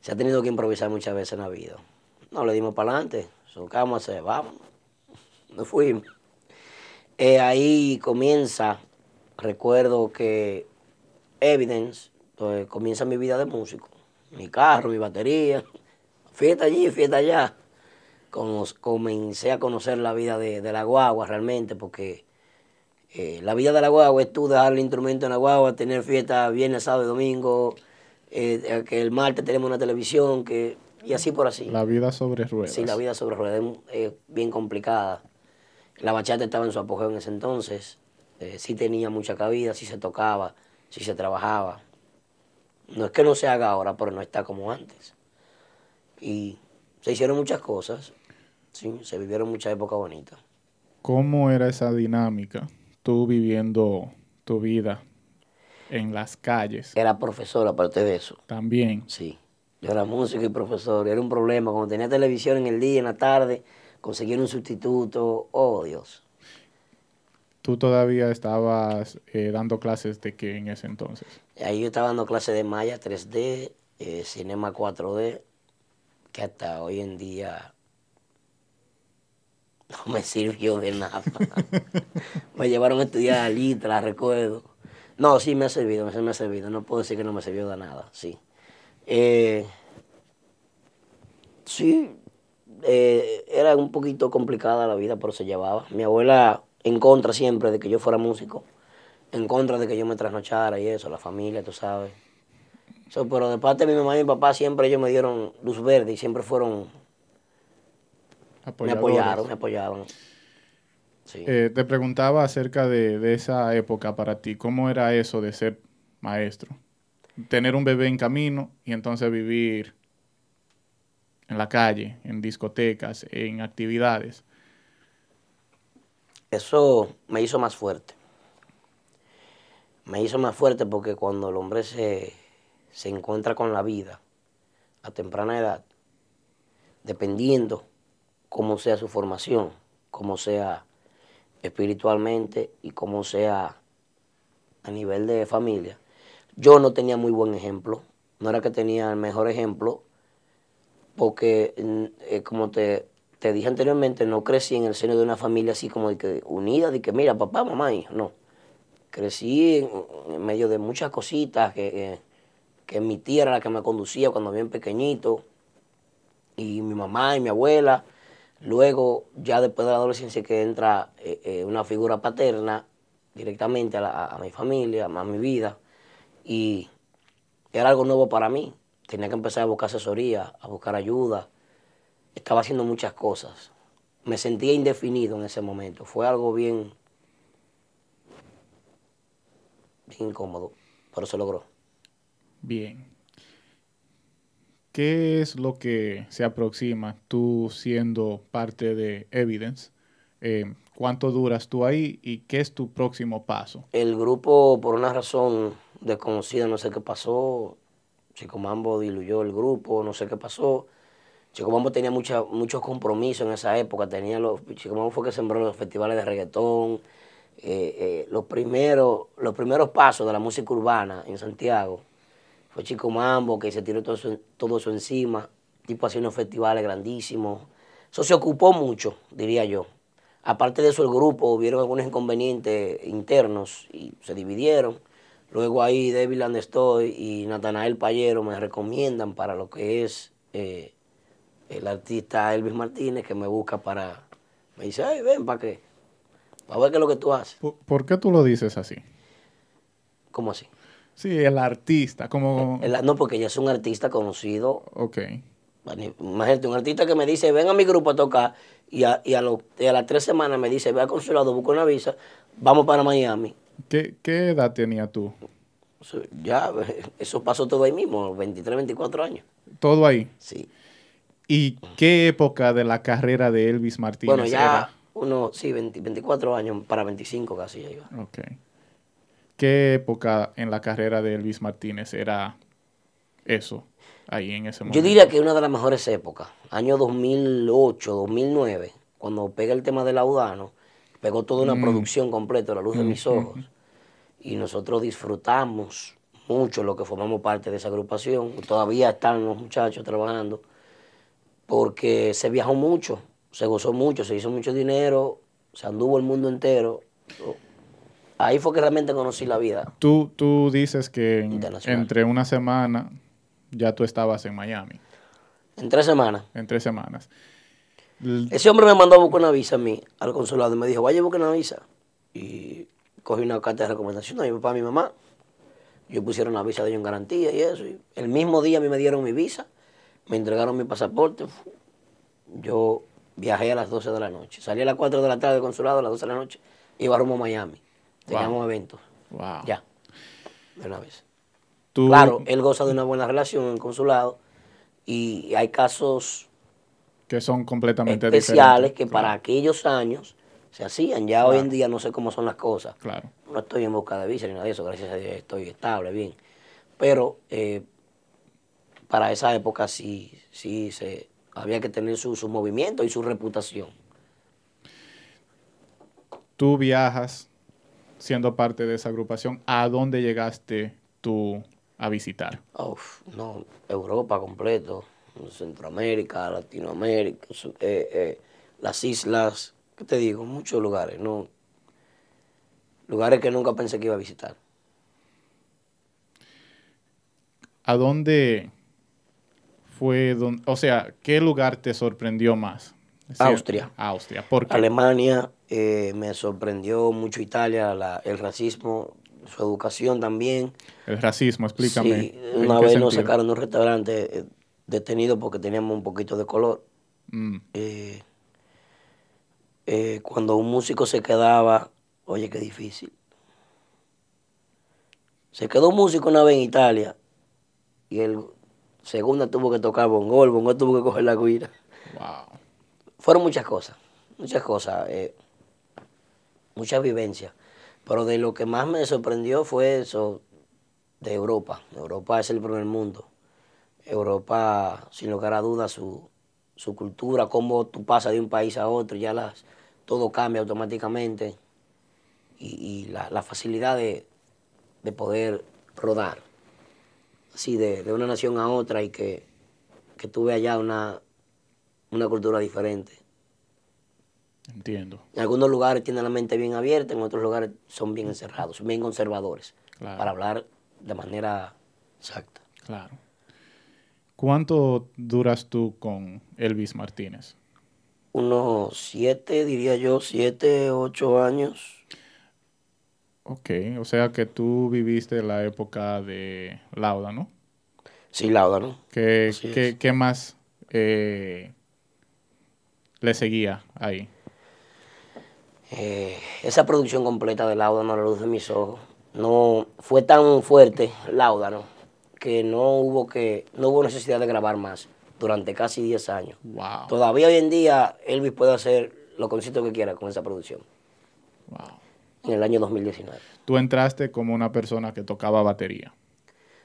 S2: Se ha tenido que improvisar muchas veces en la vida. No, le dimos para adelante. ¿Qué vamos a hacer? Vamos. Nos fuimos. Eh, ahí comienza, recuerdo que Evidence, pues, comienza mi vida de músico. mi carro, mi batería, fiesta allí, fiesta allá. Como, comencé a conocer la vida de, la guagua realmente, porque eh, la vida de la guagua es tú dejar el instrumento en la guagua, tener fiesta viernes, sábado y domingo, eh, que el martes tenemos una televisión, que y así por así.
S1: La vida sobre ruedas.
S2: Sí, la vida sobre ruedas es, bien complicada. La bachata estaba en su apogeo en ese entonces. Eh, sí tenía mucha cabida, sí se tocaba, sí se trabajaba. No es que no se haga ahora, pero no está como antes. Y se hicieron muchas cosas. Sí, se vivieron muchas épocas bonitas.
S1: ¿Cómo era esa dinámica? Tú viviendo tu vida en las calles.
S2: Era profesor aparte de eso.
S1: También.
S2: Sí. Yo era músico y profesor. Era un problema. Cuando tenía televisión en el día, en la tarde, conseguir un sustituto. Oh, Dios.
S1: ¿Tú todavía estabas eh, dando clases de qué en ese entonces?
S2: Ahí yo estaba dando clases de Maya 3D, eh, Cinema 4D, que hasta hoy en día no me sirvió de nada. me llevaron a estudiar a Litra, recuerdo. No, sí me ha servido, me ha servido. No puedo decir que no me sirvió de nada, sí. Eh, sí, eh, era un poquito complicada la vida, pero se llevaba. Mi abuela en contra siempre de que yo fuera músico, en contra de que yo me trasnochara y eso, la familia, tú sabes. pero de parte de mi mamá y mi papá siempre ellos me dieron luz verde y siempre fueron... Me apoyaron, me apoyaron.
S1: Eh, te preguntaba acerca de, de esa época para ti, ¿cómo era eso de ser maestro? tener un bebé en camino y entonces vivir en la calle, en discotecas, en actividades.
S2: Eso me hizo más fuerte. Me hizo más fuerte porque cuando el hombre se, se encuentra con la vida a temprana edad, dependiendo cómo sea su formación, cómo sea espiritualmente y cómo sea a nivel de familia, yo no tenía muy buen ejemplo, no era que tenía el mejor ejemplo, porque mm, eh, como te, dije anteriormente, no crecí en el seno de una familia así como de que unida, de que mira, papá, mamá, hijo, no. Crecí en, medio de muchas cositas, que, que mi tía era la que me conducía cuando bien pequeñito, y mi mamá y mi abuela. Luego, ya después de la adolescencia, que entra eh, eh, una figura paterna directamente a, a mi familia, a mi vida y era algo nuevo para mí. Tenía que empezar a buscar asesoría, a buscar ayuda. Estaba haciendo muchas cosas. Me sentía indefinido en ese momento. Fue algo bien, bien incómodo, pero se logró.
S1: Bien. ¿Qué es lo que se aproxima tú siendo parte de Evidence? Eh, ¿Cuánto duras tú ahí y qué es tu próximo paso?
S2: El grupo, por una razón desconocida, no sé qué pasó. Chico Mambo diluyó el grupo, no sé qué pasó. Chico Mambo tenía muchos compromisos en esa época. Tenía los, Chico Mambo fue que sembró los festivales de reggaetón. Eh, eh, los, primeros, los primeros pasos de la música urbana en Santiago fue Chico Mambo que se tiró todo eso, todo eso encima. Tipo unos festivales grandísimos. Eso se ocupó mucho, diría yo. Aparte de eso, el grupo hubieron algunos inconvenientes internos y se dividieron. Luego ahí David Landestoy y Natanael Payero me recomiendan para lo que es eh, el artista Elvis Martínez que me busca para... Me dice, ay, ven, ¿para qué? Para ver qué es lo que tú haces.
S1: ¿Por, qué tú lo dices así?
S2: ¿Cómo así?
S1: Sí, el artista, como...
S2: no, porque ya es un artista conocido.
S1: Ok.
S2: Imagínate, un artista que me dice, ven a mi grupo a tocar, y a, y a, las tres semanas me dice, ve al consulado, busca una visa, vamos para Miami.
S1: ¿Qué, edad tenía tú?
S2: Ya, eso pasó todo ahí mismo, 23, 24 años.
S1: ¿Todo ahí?
S2: Sí.
S1: ¿Y qué época de la carrera de Elvis Martínez
S2: Bueno, ya uno, sí, 24 años, para 25 casi ya iba.
S1: Ok. ¿Qué época en la carrera de Elvis Martínez era eso, ahí en ese momento?
S2: Yo diría que una de las mejores épocas, año 2008, 2009, cuando pega el tema del Laudano, pegó toda una mm. producción completa, La Luz de mis Ojos. Y nosotros disfrutamos mucho lo que formamos parte de esa agrupación. Todavía están los muchachos trabajando, porque se viajó mucho, se gozó mucho, se hizo mucho dinero, se anduvo el mundo entero. Ahí fue que realmente conocí la vida.
S1: Tú, tú dices que entre una semana ya tú estabas en Miami.
S2: En tres semanas.
S1: En tres semanas.
S2: Ese hombre me mandó a buscar una visa a mí, al consulado, y me dijo, vaya a buscar una visa. Y cogí una carta de recomendación a mi papá y mi mamá. Yo pusieron la visa de ellos en garantía y eso. Y el mismo día a mí me dieron mi visa, me entregaron mi pasaporte. Yo viajé a las 12 de la noche. Salí a las 4 de la tarde del consulado, a las 12 de la noche, iba rumbo a Miami. Teníamos
S1: Wow.
S2: eventos.
S1: Wow.
S2: Ya, de una vez.
S1: Tú-
S2: Claro, él goza de una buena relación en el consulado y hay casos
S1: que son completamente
S2: especiales
S1: diferentes.
S2: que para aquellos años se hacían. Ya hoy en día no sé cómo son las cosas.
S1: Claro.
S2: No estoy en busca de visa ni nada de eso, gracias a Dios estoy estable, bien. Pero eh, para esa época sí, sí se, había que tener su, su movimiento y su reputación.
S1: Tú viajas siendo parte de esa agrupación. ¿A dónde llegaste tú a visitar?
S2: Uf, no, Europa completo, Centroamérica, Latinoamérica, eh, eh, las islas, ¿qué te digo? Muchos lugares, ¿no? Lugares que nunca pensé que iba a visitar.
S1: ¿A dónde fue, don- o sea, qué lugar te sorprendió más?
S2: Austria.
S1: Austria. ¿Por qué?
S2: Alemania, eh, me sorprendió mucho Italia, la- el racismo, su educación también.
S1: El racismo, explícame.
S2: Sí,
S1: ¿en
S2: una vez nos sacaron de un restaurante eh, detenido porque teníamos un poquito de color.
S1: Mm,
S2: eh, cuando un músico se quedaba, oye, qué difícil. Se quedó un músico una vez en Italia y el segunda tuvo que tocar bongo, el bongo tuvo que coger la guira.
S1: wow.
S2: Fueron muchas cosas, muchas cosas, eh, muchas vivencias. Pero de lo que más me sorprendió fue eso de Europa. Europa es el primer mundo. Europa, sin lugar a dudas, su, su cultura, cómo tú pasas de un país a otro, ya las, todo cambia automáticamente. Y, y la, la facilidad de, de poder rodar, así de, de una nación a otra y que, que tuve allá una, una cultura diferente.
S1: Entiendo.
S2: En algunos lugares tienen la mente bien abierta, en otros lugares son bien encerrados, son bien conservadores,
S1: Claro.
S2: para hablar de manera exacta.
S1: Claro. ¿Cuánto duras tú con Elvis Martínez?
S2: Unos siete, diría yo, siete, ocho años.
S1: Ok, o sea que tú viviste la época de Lauda, ¿no?
S2: Sí, Lauda, ¿no?
S1: ¿Qué, qué- qué más eh, le seguía ahí?
S2: Eh, esa producción completa de Lauda, no la luz de mis ojos, no fue tan fuerte, Lauda, ¿no? Que no hubo que, no hubo necesidad de grabar más durante casi 10 años.
S1: Wow.
S2: Todavía hoy en día Elvis puede hacer lo conciertos que quiera con esa producción,
S1: wow.
S2: En el año 2019.
S1: Tú entraste como una persona que tocaba batería,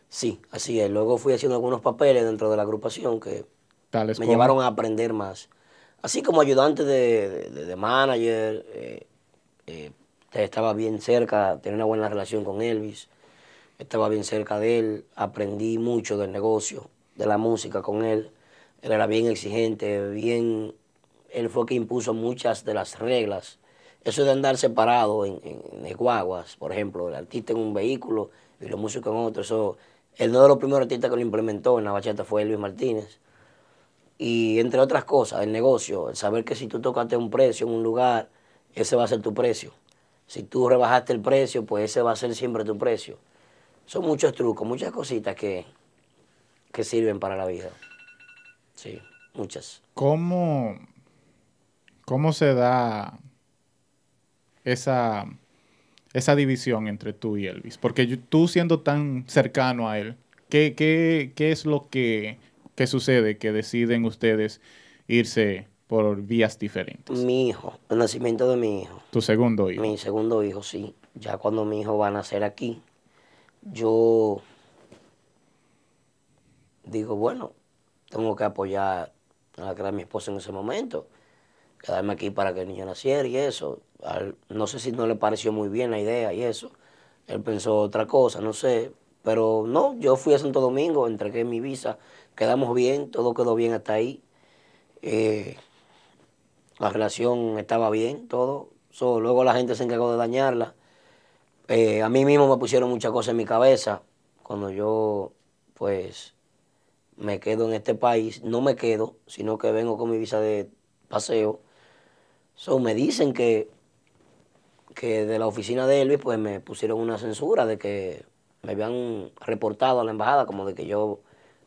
S2: Sí, así es. Luego fui haciendo algunos papeles dentro de la agrupación que
S1: tales
S2: me
S1: como
S2: llevaron a aprender más. Así como ayudante de, de- de manager, eh, eh, estaba bien cerca, tenía una buena relación con Elvis, estaba bien cerca de él, aprendí mucho del negocio, de la música con él. Él era bien exigente, bien, él fue que impuso muchas de las reglas. Eso de andar separado en, en, por ejemplo, el artista en un vehículo y los músicos en otro, eso, él no de los primeros artistas que lo implementó en la bachata fue Elvis Martínez. Y entre otras cosas, el negocio, el saber que si tú tocaste un precio en un lugar, ese va a ser tu precio. Si tú rebajaste el precio, pues ese va a ser siempre tu precio. Son muchos trucos, muchas cositas que, que sirven para la vida. Sí, muchas.
S1: ¿Cómo, cómo se da esa, esa división entre tú y Elvis? Porque yo- tú siendo tan cercano a él, ¿qué, qué, qué es lo que, que sucede que deciden ustedes irse por vías diferentes?
S2: Mi hijo, el nacimiento de mi hijo,
S1: Tu segundo hijo.
S2: mi segundo hijo, sí. Ya cuando mi hijo va a nacer aquí, yo digo, bueno, tengo que apoyar a la que era mi esposa en ese momento, quedarme aquí para que el niño naciera y eso. No sé si no le pareció muy bien la idea y eso. Él pensó otra cosa, no sé. Pero no, yo fui a Santo Domingo, entregué mi visa, quedamos bien, todo quedó bien hasta ahí. Eh, la relación estaba bien, todo. So, luego la gente se encargó de dañarla. Eh, a mí mismo me pusieron muchas cosas en mi cabeza cuando yo, pues, me quedo en este país. No me quedo, sino que vengo con mi visa de paseo. So, me dicen que, que de la oficina de Elvis pues me pusieron una censura de que me habían reportado a la embajada como de que yo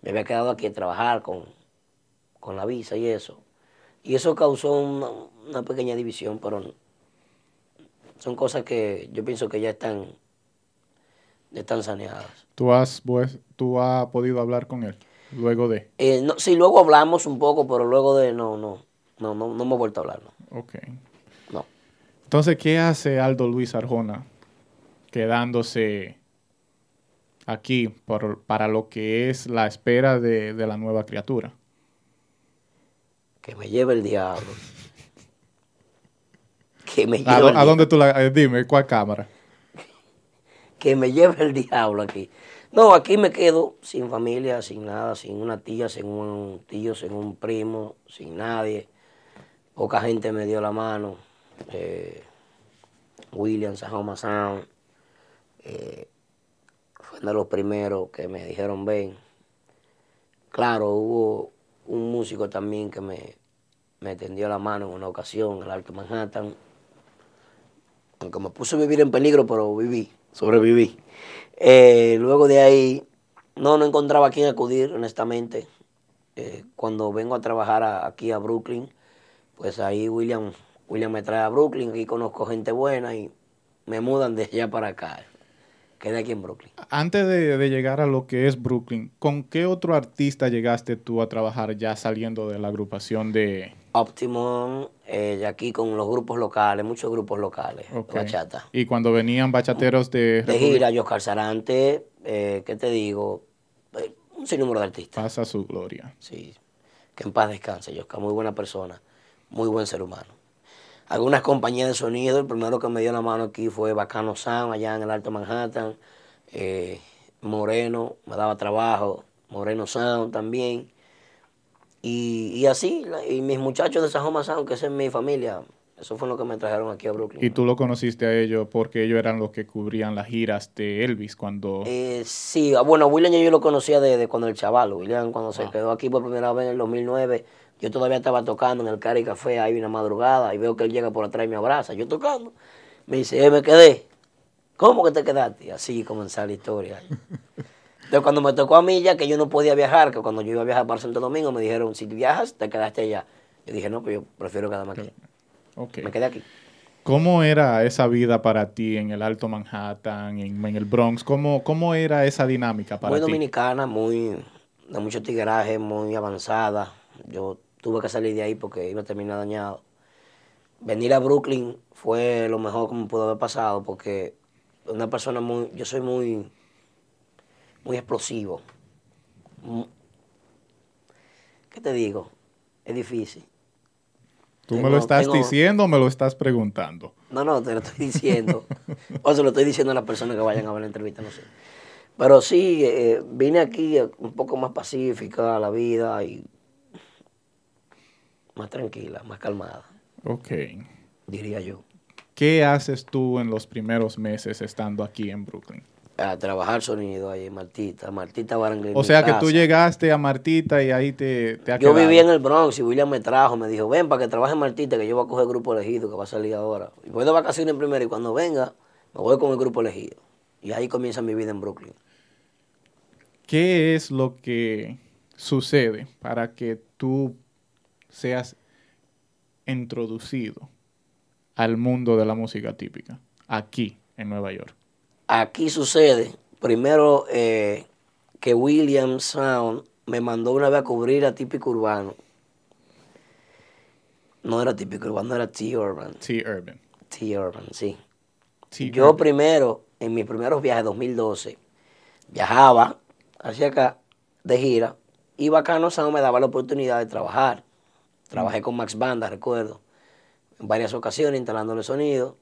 S2: me había quedado aquí a trabajar con, con la visa y eso. Y eso causó una, una pequeña división, pero son cosas que yo pienso que ya están, ya están saneadas.
S1: ¿Tú has, pues, ¿Tú has podido hablar con él luego de?
S2: Eh, no, sí, luego hablamos un poco, pero luego de no, no, no, no, no hemos vuelto a hablar. No.
S1: Ok.
S2: No.
S1: Entonces, ¿qué hace Aldo Luis Arjona quedándose aquí por, para lo que es la espera de, de la nueva criatura?
S2: Que me lleve el diablo. Que me
S1: ¿A,
S2: lleve
S1: dó-
S2: el
S1: a dónde tú la... eh, dime, ¿cuál cámara?
S2: que me lleve el diablo aquí. No, aquí me quedo sin familia, sin nada, sin una tía, sin un tío, sin un primo, sin nadie. Poca gente me dio la mano. Eh, William Sajoma Sound. eh, fue de los primeros que me dijeron ven. Claro, hubo un músico también que me, me tendió la mano en una ocasión, en el Alto Manhattan. Aunque me puse a vivir en peligro, pero viví, sobreviví. Eh, luego de ahí, no, no encontraba a quién acudir, honestamente. Eh, cuando vengo a trabajar aquí a Brooklyn, pues ahí William, William me trae a Brooklyn, aquí conozco gente buena y me mudan de allá para acá. Quedé aquí en Brooklyn.
S1: Antes de, de llegar a lo que es Brooklyn, ¿con qué otro artista llegaste tú a trabajar ya saliendo de la agrupación de...
S2: Optimum, eh, y aquí con los grupos locales, muchos grupos locales, bachata.
S1: Y cuando venían bachateros de...
S2: De gira, Oscar Sarante, eh, ¿qué te digo? Eh, un sinnúmero de artistas.
S1: Pasa su gloria.
S2: Sí, que en paz descanse, Yosca, muy buena persona, muy buen ser humano. Algunas compañías de sonido, el primero que me dio la mano aquí fue Bacano Sound, allá en el Alto Manhattan. Eh, Moreno, me daba trabajo, Moreno Sound también. Y, y así, y mis muchachos de Sajoma Sound, que es mi familia, eso fue lo que me trajeron aquí a Brooklyn.
S1: Y tú lo conociste a ellos porque ellos eran los que cubrían las giras de Elvis cuando...
S2: Eh, sí, ah, bueno, William yo lo conocía desde cuando el chaval, William cuando se
S1: Ah.
S2: quedó aquí por primera vez en el 2009, yo todavía estaba tocando en el Cari Café ahí una madrugada y veo que él llega por atrás y me abraza, yo tocando, me dice, eh, me quedé, ¿cómo que te quedaste? Y así comenzó la historia. Entonces cuando me tocó a mí ya que yo no podía viajar, que cuando yo iba a viajar para Santo Domingo me dijeron, si viajas te quedaste allá. Yo dije, no, pues yo prefiero quedarme aquí.
S1: Ok.
S2: Me quedé aquí.
S1: ¿Cómo era esa vida para ti en el Alto Manhattan, en, en el Bronx? ¿Cómo, ¿Cómo era esa dinámica para
S2: muy
S1: ti?
S2: dominicana, muy de mucho tigueraje, muy avanzada. Yo tuve que salir de ahí porque iba a terminar dañado. Venir a Brooklyn fue lo mejor que me pudo haber pasado porque una persona muy, yo soy muy, muy explosivo. Mu- ¿Qué te digo? Es difícil.
S1: ¿Tú me lo estás
S2: tengo-
S1: diciendo o me lo estás preguntando?
S2: No, no, te lo estoy diciendo. o se lo estoy diciendo a las personas que vayan a ver la entrevista, no sé. Pero sí, eh, vine aquí un poco más pacífica la vida y más tranquila, más calmada,
S1: Ok.
S2: diría yo.
S1: ¿Qué haces tú en los primeros meses estando aquí en Brooklyn?
S2: A trabajar sonido ahí en Martita, Martita Barangay.
S1: O sea que tú llegaste a Martita y ahí te, te ha
S2: Yo
S1: quedado.
S2: vivía en el Bronx y William me trajo, me dijo, ven para que trabaje en Martita, que yo voy a coger el grupo elegido, que va a salir ahora. Y voy de vacaciones primero y cuando venga, me voy con el grupo elegido. Y ahí comienza mi vida en Brooklyn.
S1: ¿Qué es lo que sucede para que tú seas introducido al mundo de la música típica aquí en Nueva York?
S2: Aquí sucede, primero eh, que William Sound me mandó una vez a cubrir a Típico Urbano. No era Típico Urbano, era T-Urban.
S1: T-Urban.
S2: T-Urban, sí.
S1: T-Urban.
S2: Yo primero, en mis primeros viajes, 2012, viajaba hacia acá de gira y Bacano Sound me daba la oportunidad de trabajar. Trabajé con Max Banda, recuerdo, en varias ocasiones instalándole sonido.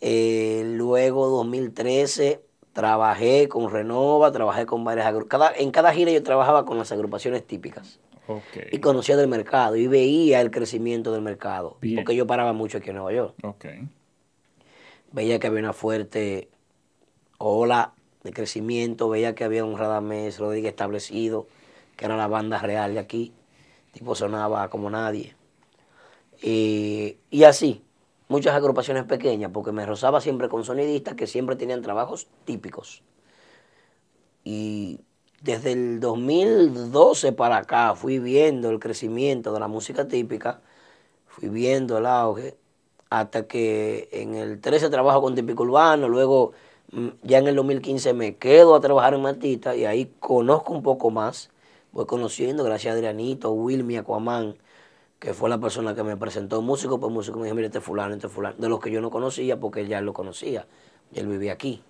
S2: Eh, luego, 2013, trabajé con Renova, trabajé con varias agru- cada En cada gira yo trabajaba con las agrupaciones típicas
S1: Ok.
S2: y conocía del mercado y veía el crecimiento del mercado.
S1: Bien.
S2: Porque yo paraba mucho aquí en Nueva York veía que había una fuerte ola de crecimiento, veía que había un Radamés Rodríguez establecido, que era la banda real de aquí. Tipo sonaba como nadie. Y, así, muchas agrupaciones pequeñas, porque me rozaba siempre con sonidistas que siempre tenían trabajos típicos. Y desde el 2012 para acá fui viendo el crecimiento de la música típica, fui viendo el auge, hasta que en el 13 trabajo con típico urbano, luego mm, ya en el 2015 me quedo a trabajar en Martita y ahí conozco un poco más, voy conociendo, gracias a Adrianito, Wilmy, Aquaman, que fue la persona que me presentó músico por músico, me dijo, mire, este fulano, este fulano, de los que yo no conocía porque él ya lo conocía, él vivía aquí.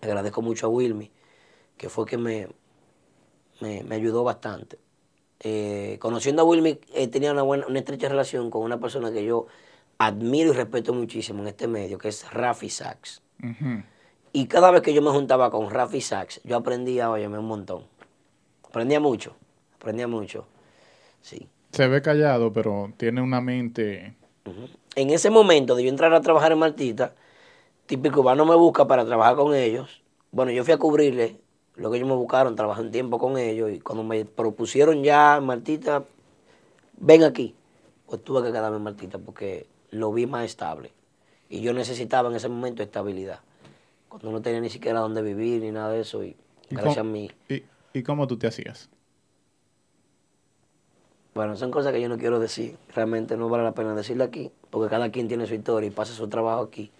S2: Le agradezco mucho a Wilmy, que fue que me, me, ayudó bastante. Eh, conociendo a Wilmy, eh, tenía una, buena, una estrecha relación con una persona que yo admiro y respeto muchísimo en este medio, que es Rafi Sachs. Y cada vez que yo me juntaba con Rafi Sachs, yo aprendía, óyeme, un montón. Aprendía mucho, aprendía mucho, sí.
S1: Se ve callado, pero tiene una mente...
S2: En ese momento de yo entrar a trabajar en Martita, típico no me busca para trabajar con ellos. Bueno, yo fui a cubrirle lo que ellos me buscaron, trabajé un tiempo con ellos y cuando me propusieron ya, Martita, ven aquí, pues tuve que quedarme en Martita porque lo vi más estable. Y yo necesitaba en ese momento estabilidad. Cuando no tenía ni siquiera dónde vivir ni nada de eso. Y, gracias a mí.
S1: ¿Y, ¿Y cómo tú te hacías?
S2: Bueno, son cosas que yo no quiero decir. Realmente no vale la pena decirlo aquí, porque cada quien tiene su historia y pasa su trabajo aquí,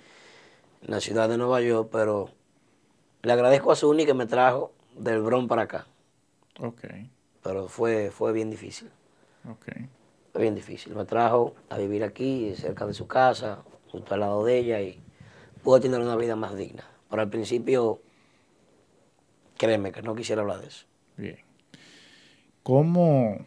S2: en la ciudad de Nueva York, pero le agradezco a Suni que me trajo del Bronx para acá.
S1: Ok.
S2: Pero fue, fue bien difícil.
S1: Ok.
S2: Fue bien difícil. Me trajo a vivir aquí, cerca de su casa, justo al lado de ella, y pude tener una vida más digna. Pero al principio, créeme que no quisiera hablar de eso.
S1: Bien. ¿Cómo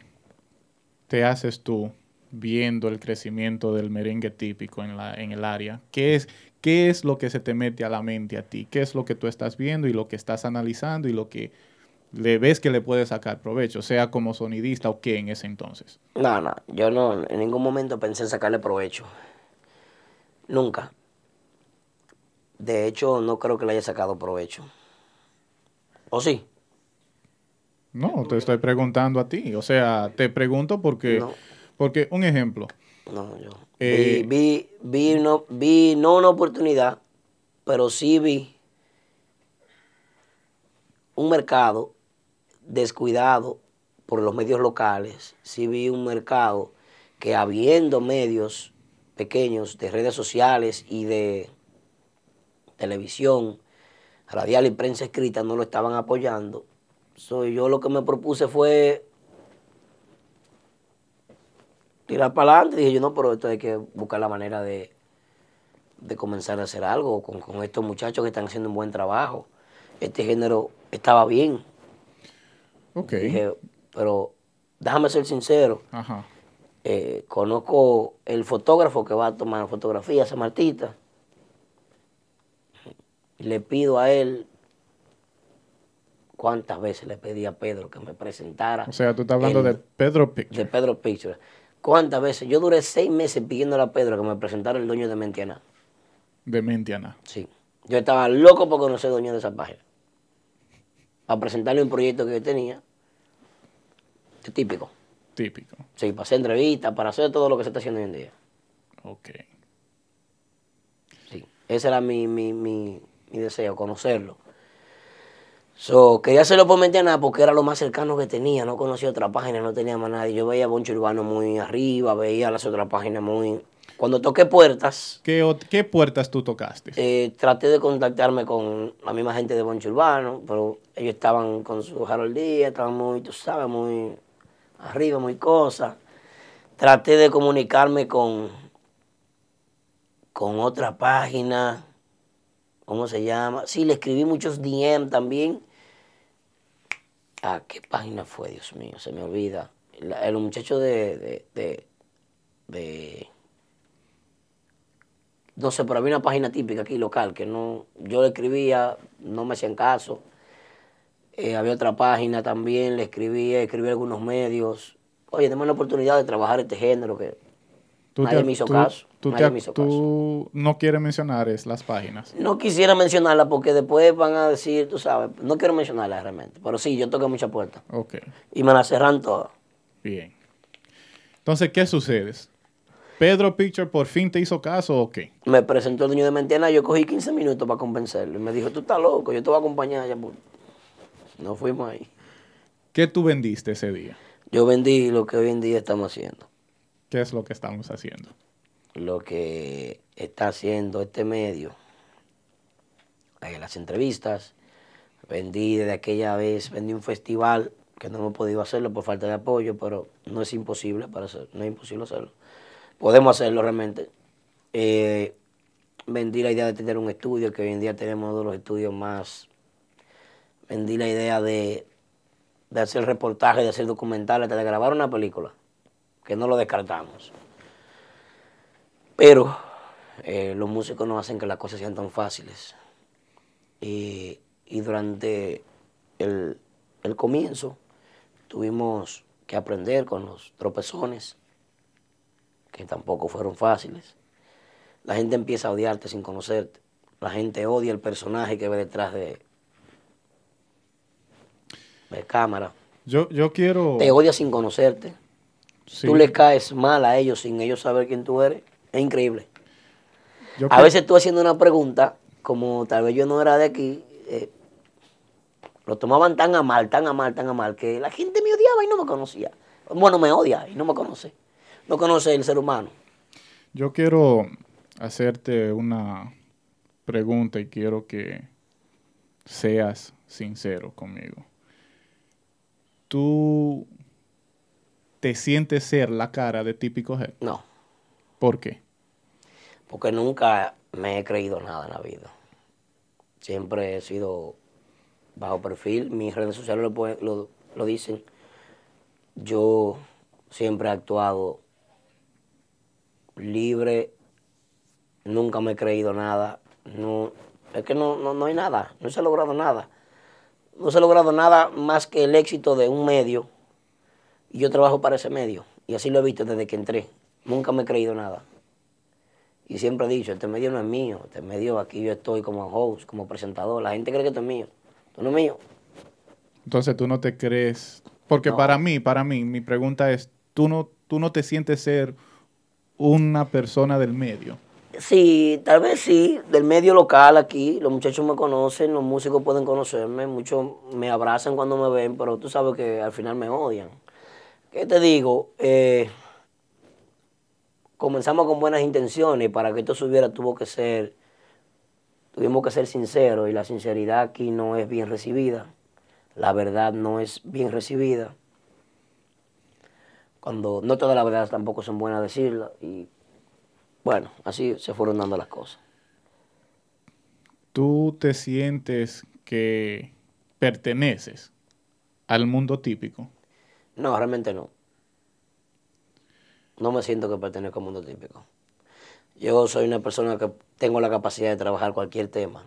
S1: te haces tú viendo el crecimiento del merengue típico en, la, en el área? ¿Qué es, ¿Qué es lo que se te mete a la mente a ti? ¿Qué es lo que tú estás viendo y lo que estás analizando y lo que le ves que le puedes sacar provecho, sea como sonidista o qué en ese entonces?
S2: No, no, yo no, en ningún momento pensé en sacarle provecho. Nunca. De hecho, no creo que le haya sacado provecho. ¿O sí?
S1: No, te estoy preguntando a ti. O sea, te pregunto porque, porque un ejemplo.
S2: No, yo eh, vi, vi, no, vi no una oportunidad, pero sí vi un mercado descuidado por los medios locales. Sí vi un mercado que habiendo medios pequeños de redes sociales y de televisión, radial y prensa escrita no lo estaban apoyando yo lo que me propuse fue tirar para adelante. Dije yo, no, pero esto hay que buscar la manera de, comenzar a hacer algo con, estos muchachos que están haciendo un buen trabajo. Este género estaba bien.
S1: Ok.
S2: Dije, pero déjame ser sincero.
S1: Ajá.
S2: Eh, conozco el fotógrafo que va a tomar fotografías a Martita. Le pido a él cuántas veces le pedí a Pedro que me presentara.
S1: O sea, tú estás hablando de Pedro Picture.
S2: De Pedro Picture. ¿Cuántas veces? Yo duré seis meses pidiéndole a Pedro que me presentara el dueño de Mentiana.
S1: De Mentiana.
S2: Sí. Yo estaba loco por conocer el dueño de esa página. Para presentarle un proyecto que yo tenía. Típico.
S1: Típico.
S2: Sí, para hacer entrevistas, para hacer todo lo que se está haciendo hoy en día.
S1: Ok.
S2: Sí. Ese era mi, mi, mi, mi deseo, conocerlo. So, quería hacerlo por Mentiana porque era lo más cercano que tenía. No conocía otra página, no tenía más nadie. Yo veía Boncho Urbano muy arriba, veía las otras páginas muy. Cuando toqué puertas.
S1: ¿Qué, qué puertas tú tocaste?
S2: Eh, traté de contactarme con la misma gente de Boncho Urbano, pero ellos estaban con su Harold Díaz, estaban muy, tú sabes, muy arriba, muy cosa. Traté de comunicarme con, con otra página. ¿Cómo se llama? Sí, le escribí muchos DM también Ah, ¿qué página fue, Dios mío? Se me olvida. el muchacho de, de, No sé, pero había una página típica aquí local que no. Yo le escribía, no me hacían caso. Eh, había otra página también, le escribía, escribí algunos medios. Oye, tenemos la oportunidad de trabajar este género que Nadie me hizo caso.
S1: Tú,
S2: nadie
S1: te-
S2: me hizo caso.
S1: tú no quieres mencionar es las páginas.
S2: No quisiera mencionarla porque después van a decir, tú sabes, no quiero mencionarla realmente. Pero sí, yo toqué muchas puertas.
S1: Ok,
S2: Y me las cerran todas.
S1: bien. Entonces, ¿qué sucede? ¿Pedro Picture por fin te hizo caso o qué?
S2: Me presentó el dueño de Mentena, yo cogí 15 minutos para convencerlo. Y me dijo, tú estás loco, yo te voy a acompañar allá. por-". Nos fuimos ahí.
S1: ¿Qué tú vendiste ese día?
S2: Yo vendí lo que hoy en día estamos haciendo.
S1: ¿Qué es lo que estamos haciendo?
S2: Lo que está haciendo este medio. Las entrevistas. Vendí desde aquella vez, vendí un festival que no hemos podido hacerlo por falta de apoyo, pero no es imposible para hacer, no es imposible hacerlo. Podemos hacerlo realmente. Eh, vendí la idea de tener un estudio, que hoy en día tenemos uno de los estudios más. Vendí la idea de, hacer reportajes, de hacer documentales, de grabar una película, que no lo descartamos. Pero eh, los músicos no hacen que las cosas sean tan fáciles. Y, y durante el, el comienzo tuvimos que aprender con los tropezones, que tampoco fueron fáciles. La gente empieza a odiarte sin conocerte. La gente odia el personaje que ve detrás de, de cámara.
S1: Yo, yo quiero...
S2: Te odia sin conocerte.
S1: Sí,
S2: Tú le caes mal a ellos sin ellos saber quién tú eres. Es increíble.
S1: yo
S2: A veces tú haciendo una pregunta, como tal vez yo no era de aquí, eh, lo tomaban tan a mal, tan a mal, tan a mal, que la gente me odiaba y no me conocía. Bueno, me odia y no me conoce. No conoce el ser humano.
S1: Yo quiero hacerte una pregunta y quiero que seas sincero conmigo. ¿Tú te sientes ser la cara de típico Head?
S2: No,
S1: ¿Por qué?
S2: porque nunca me he creído nada en la vida. Siempre he sido bajo perfil. Mis redes sociales lo, pueden- lo- lo dicen. Yo siempre he actuado libre, nunca me he creído nada. No, es que no, no, no hay nada, no se ha logrado nada. No se ha logrado nada más que el éxito de un medio. Y yo trabajo para ese medio. Y así lo he visto desde que entré. Nunca me he creído nada. Y siempre he dicho, este medio no es mío. Este medio aquí yo estoy como host, como presentador. La gente cree que esto es mío. Esto no es mío.
S1: Entonces tú no te crees... Porque
S2: No.
S1: para mí, para mí, mi pregunta es, ¿tú no, tú no te sientes ser una persona del medio?
S2: Sí, tal vez sí, del medio local aquí, los muchachos me conocen, los músicos pueden conocerme, muchos me abrazan cuando me ven, pero tú sabes que al final me odian. ¿Qué te digo? Eh, comenzamos con buenas intenciones y para que esto subiera tuvo que ser, tuvimos que ser sinceros y la sinceridad aquí no es bien recibida, la verdad no es bien recibida. Cuando no todas las verdades tampoco son buenas decirlas y bueno, así se fueron dando las cosas.
S1: ¿Tú te sientes que perteneces al mundo típico?
S2: No, realmente no. No me siento que pertenezco al mundo típico. Yo soy una persona que tengo la capacidad de trabajar cualquier tema.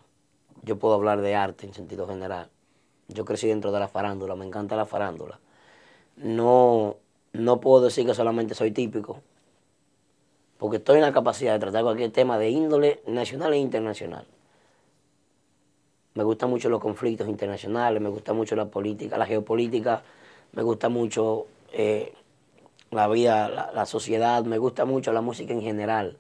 S2: Yo puedo hablar de arte en sentido general. Yo crecí dentro de la farándula, me encanta la farándula. No, no puedo decir que solamente soy típico, porque estoy en la capacidad de tratar cualquier tema de índole nacional e internacional. Me gustan mucho los conflictos internacionales, me gusta mucho la política, la geopolítica, me gusta mucho eh, la vida, la, sociedad, me gusta mucho la música en general.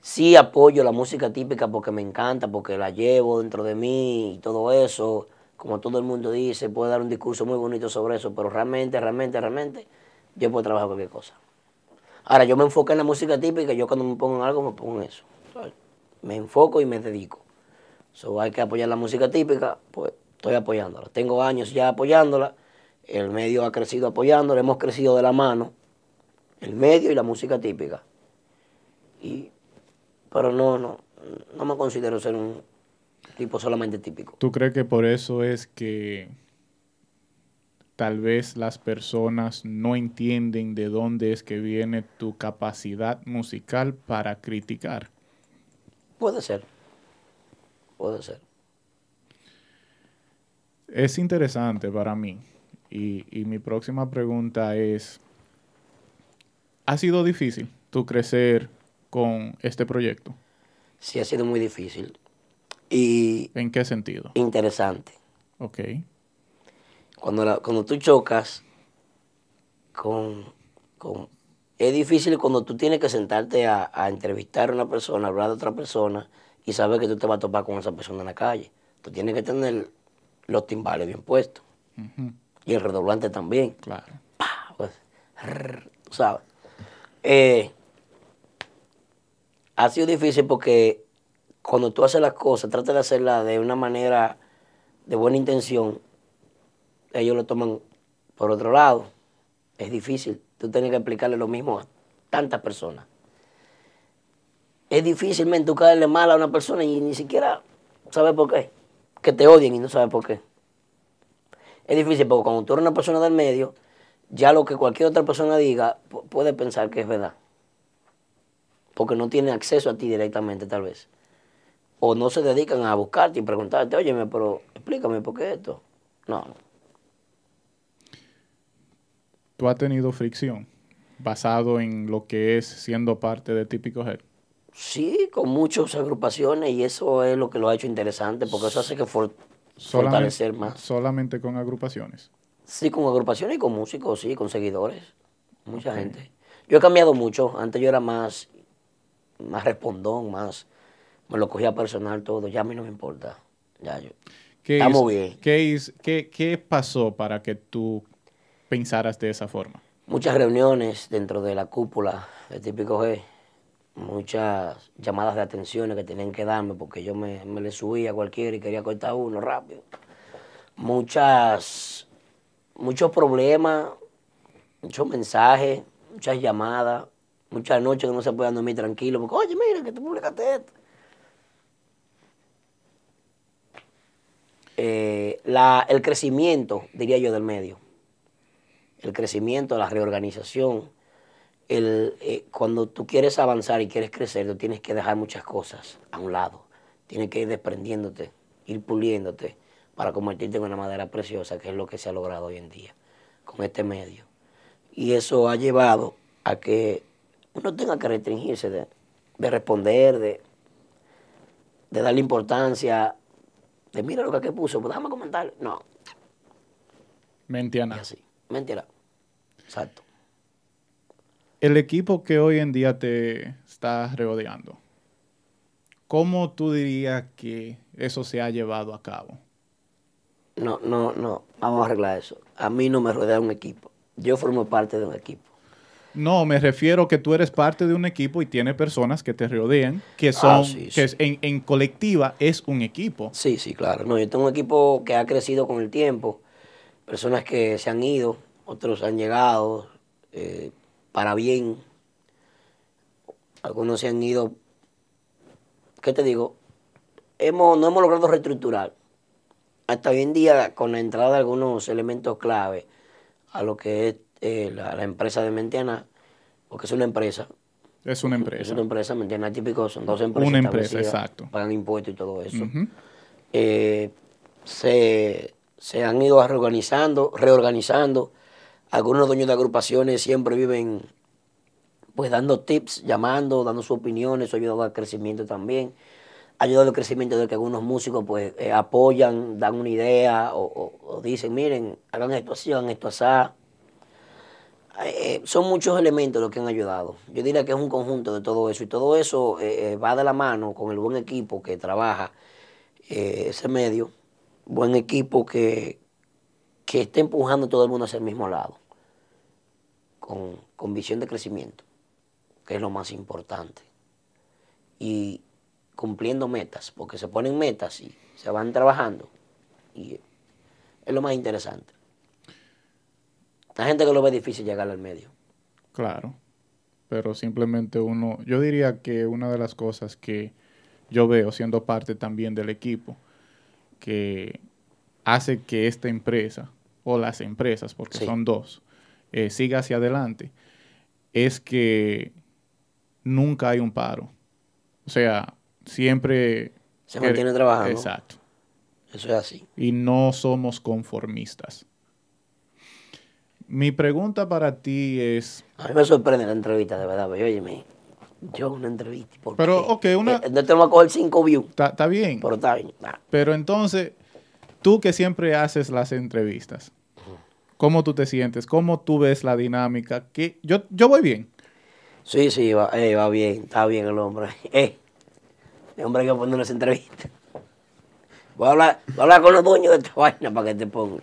S2: Sí apoyo la música típica porque me encanta, porque la llevo dentro de mí y todo eso. Como todo el mundo dice, puedo dar un discurso muy bonito sobre eso, pero realmente, realmente, realmente, yo puedo trabajar cualquier cosa. Ahora, yo me enfoco en la música típica, yo cuando me pongo en algo me pongo en eso. Me enfoco y me dedico. So, hay que apoyar la música típica, pues estoy apoyándola. Tengo años ya apoyándola, el medio ha crecido apoyándola, hemos crecido de la mano, el medio y la música típica. Y, pero no, no, no me considero ser un tipo solamente típico.
S1: ¿Tú crees que por eso es que tal vez las personas no entienden de dónde es que viene tu capacidad musical para criticar?
S2: Puede ser, puede ser.
S1: Es interesante para mí. Y, y mi próxima pregunta es, ¿ha sido difícil tú crecer con este proyecto?
S2: Sí, ha sido muy difícil. Y
S1: ¿En qué sentido?
S2: interesante.
S1: Ok.
S2: Cuando, la- cuando tú chocas con, con- Es difícil cuando tú tienes que sentarte a, a entrevistar a una persona, hablar de otra persona y saber que tú te vas a topar con esa persona en la calle. Tú tienes que tener los timbales bien puestos
S1: Ujú,
S2: y el redoblante también.
S1: Claro.
S2: pa, pues, rrr, sabes. Eh, ha sido difícil porque cuando tú haces las cosas, tratas de hacerlas de una manera de buena intención, ellos lo toman por otro lado. Es difícil. Tú tienes que explicarle lo mismo a tantas personas. Es difícilmente tú caerle mal a una persona y ni siquiera sabes por qué. Que te odien y no sabes por qué. Es difícil porque cuando tú eres una persona del medio, ya lo que cualquier otra persona diga pu- puede pensar que es verdad. Porque no tiene acceso a ti directamente, tal vez. O no se dedican a buscarte y preguntarte, óyeme, pero explícame por qué esto. No, no.
S1: ¿Tú has tenido fricción basado en lo que es siendo parte de Típico Head?
S2: Sí, con muchas agrupaciones y eso es lo que lo ha hecho interesante porque eso hace que for- fortalecer más.
S1: solamente con agrupaciones.
S2: Sí, con agrupaciones y con músicos, sí, con seguidores. Mucha gente. Yo he cambiado mucho. Antes yo era más, más respondón, más. Me lo cogía personal todo. Ya a mí no me importa. Ya yo.
S1: ¿Qué
S2: Estamos bien.
S1: ¿qué, hizo- qué- qué pasó para que tú pensaras de esa forma?
S2: Muchas reuniones dentro de la cúpula de Típico G. Muchas llamadas de atención que tenían que darme porque yo me, me le subía a cualquiera y quería cortar uno rápido. Muchas, muchos problemas, muchos mensajes, muchas llamadas, muchas noches que no se puede dormir tranquilo porque, oye, mira, que tú publicaste esto. Eh, la, el crecimiento, diría yo, del medio el crecimiento, la reorganización. El, eh, cuando tú quieres avanzar y quieres crecer, tú tienes que dejar muchas cosas a un lado. Tienes que ir desprendiéndote, ir puliéndote para convertirte en una madera preciosa, que es lo que se ha logrado hoy en día con este medio. Y eso ha llevado a que uno tenga que restringirse de, de responder, de, de darle importancia, de mira lo que aquí puso, pues déjame comentar. No,
S1: Mentira
S2: así. Mentira. Exacto.
S1: El equipo que hoy en día te está rodeando, ¿cómo tú dirías que eso se ha llevado a cabo?
S2: No, no, no. Vamos a arreglar eso. A mí no me rodea un equipo. Yo formo parte de un equipo.
S1: No, me refiero que tú eres parte de un equipo y tiene personas que te rodean, que son,
S2: Ah, sí,
S1: que
S2: sí.
S1: en colectiva es un equipo.
S2: Sí, sí, claro. No, yo tengo un equipo que ha crecido con el tiempo. Personas que se han ido, otros han llegado eh, para bien. Algunos se han ido. ¿Qué te digo? Hemos, no hemos logrado reestructurar. Hasta hoy en día, con la entrada de algunos elementos clave a lo que es eh, la, la empresa de Mentiana, porque es una empresa,
S1: Es una
S2: Es
S1: empresa.
S2: una empresa, ¿me entiendes? Típico, son dos empresas.
S1: Una empresa, exacto.
S2: Pagan impuestos y todo eso. Eh, se, se han ido reorganizando, reorganizando. Algunos dueños de agrupaciones siempre viven pues dando tips, llamando, dando sus opiniones, eso ha ayudado al crecimiento también. Ha ayudado al crecimiento de que algunos músicos pues eh, apoyan, dan una idea o, dicen, miren, hagan esto así, hagan esto así. Eh, son muchos elementos los que han ayudado. Yo diría que es un conjunto de todo eso y todo eso eh, eh, va de la mano con el buen equipo que trabaja eh, ese medio, buen equipo que, que esté empujando a todo el mundo hacia el mismo lado, con, con visión de crecimiento, que es lo más importante. Y cumpliendo metas, porque se ponen metas y se van trabajando. Y es lo más interesante. La gente que lo ve difícil llegar al medio.
S1: Claro. Pero simplemente uno, yo diría que una de las cosas que yo veo siendo parte también del equipo, que hace que esta empresa, o las empresas, porque
S2: Sí.
S1: son dos, eh, siga hacia adelante, es que nunca hay un paro. O sea, siempre...
S2: Se mantiene trabajando.
S1: Exacto.
S2: Eso es así.
S1: y no somos conformistas. Mi pregunta para ti es...
S2: A mí me sorprende la entrevista, de verdad. Pero, óyeme, yo una entrevista. ¿por
S1: Pero,
S2: qué?
S1: ok, una-
S2: Eh, No tengo que coger cinco views.
S1: Está está bien,
S2: Pero está bien. nah.
S1: pero entonces, tú que siempre haces las entrevistas, ¿cómo tú te sientes? ¿Cómo tú ves la dinámica? ¿Qué? Yo, yo voy bien.
S2: Sí, sí, va, eh, va bien. Está bien el hombre. Eh, el hombre hay que poner esa entrevista. Voy a hablar, voy a hablar con los dueños de esta vaina para que te pongan.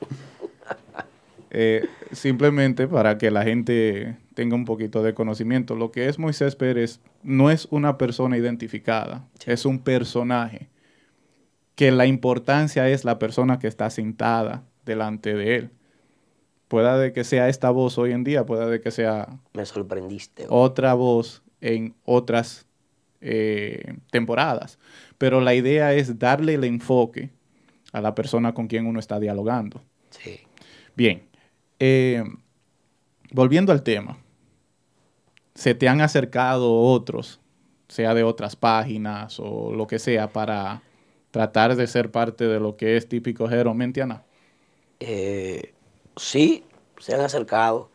S1: Eh, simplemente para que la gente tenga un poquito de conocimiento. Lo que es Moisés Pérez no es una persona identificada, es un personaje. Que la importancia es la persona que está sentada delante de él. Pueda de que sea esta voz hoy en día, pueda de que sea
S2: Me sorprendiste.
S1: otra voz en otras eh, temporadas. Pero la idea es darle el enfoque a la persona con quien uno está dialogando.
S2: Sí.
S1: Bien, eh, volviendo al tema, ¿se te han acercado otros, sea de otras páginas o lo que sea, para tratar de ser parte de lo que es típico Jero Mentiana?
S2: Eh, sí, se han acercado.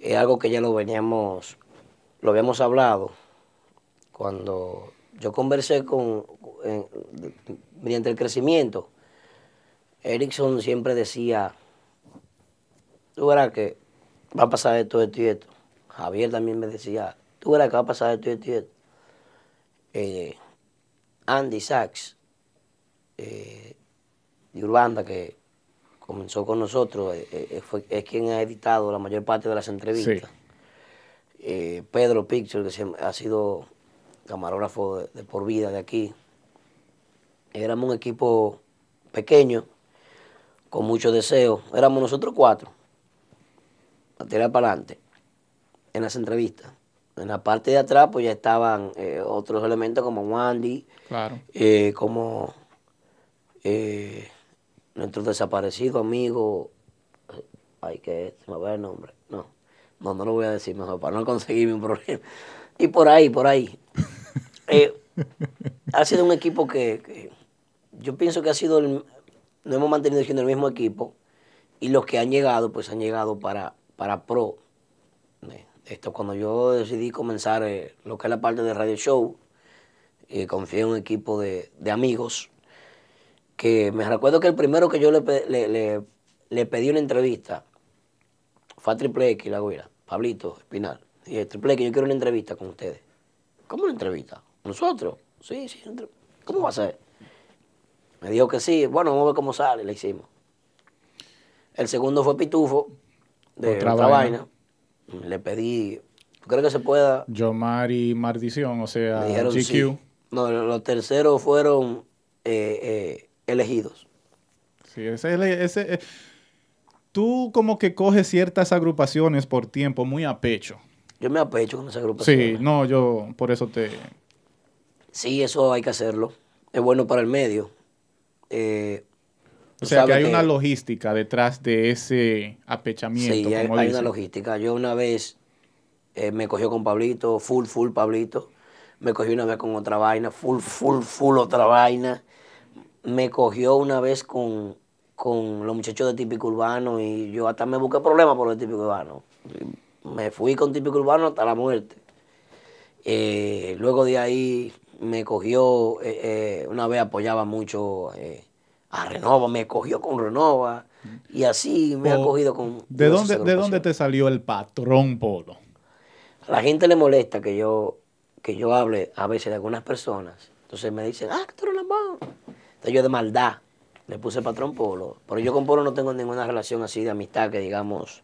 S2: Es algo que ya lo veníamos, lo habíamos hablado cuando yo conversé con, mediante el crecimiento. Erickson siempre decía, tú verás que va a pasar esto, esto y esto. Javier también me decía, tú verás que va a pasar esto, esto y esto. Eh, Andy Sachs, eh, de Urbanda, que comenzó con nosotros, eh, eh, fue, es quien ha editado la mayor parte de las entrevistas. Eh, Pedro Picture, que siempre ha sido camarógrafo de, de por vida de aquí. Éramos un equipo pequeño, con mucho deseo. Éramos nosotros cuatro, a tirar para adelante, en las entrevistas. En la parte de atrás, pues ya estaban eh, otros elementos como Wandy,
S1: Claro.
S2: eh, como eh, nuestro desaparecido amigo, eh, ay que se me va el nombre, no, no, no lo voy a decir mejor para no conseguirme un problema. Y por ahí, por ahí. Eh, ha sido un equipo que, que yo pienso que ha sido, el, nos hemos mantenido siendo el mismo equipo y los que han llegado, pues han llegado para, para pro. Eh, Esto cuando yo decidí comenzar eh, lo que es la parte de radio show, y confié en un equipo de, de amigos que me recuerdo que el primero que yo le, le, le- le pedí una entrevista fue a Triple X, la güera, Pablito Espinal. Y dije, Triple X, yo quiero una entrevista con ustedes. ¿Cómo una entrevista? ¿Nosotros? Sí, sí. ¿Cómo va a ser? Me dijo que sí. Bueno, vamos a ver cómo sale. Le hicimos. El segundo fue Pitufo, de
S1: Otra
S2: otra,
S1: vaina.
S2: vaina. Le pedí, ¿tú crees que se pueda?
S1: Yomari Maldición, o sea,
S2: Me dijeron
S1: GQ.
S2: sí. No, los terceros fueron eh, eh, elegidos.
S1: Sí, ese, ese- eh, tú como que coges ciertas agrupaciones por tiempo muy a pecho.
S2: Yo me apecho con esa agrupación.
S1: Sí, no, yo por eso te...
S2: Sí, eso hay que hacerlo. Es bueno para el medio. Eh,
S1: O sea, que hay una logística detrás de ese apechamiento,
S2: Sí, hay,
S1: como
S2: hay
S1: dicen.
S2: una logística. Yo una vez eh, me cogió con Pablito, full, full Pablito. Me cogió una vez con otra vaina, full, full, full otra vaina. Me cogió una vez con, con los muchachos de Típico Urbano y yo hasta me busqué problemas por el Típico Urbano. Me fui con Típico Urbano hasta la muerte. Eh, luego de ahí me cogió, eh, eh, una vez apoyaba mucho a Renova, me cogió con Renova y así me ha cogido con...
S1: ¿De dónde, ¿De dónde te salió el patrón polo?
S2: A la gente le molesta que yo, que yo hable a veces de algunas personas. Entonces me dicen, ah, tú eres lambón. Entonces yo de maldad le puse patrón Polo. Pero yo con Polo no tengo ninguna relación así de amistad que digamos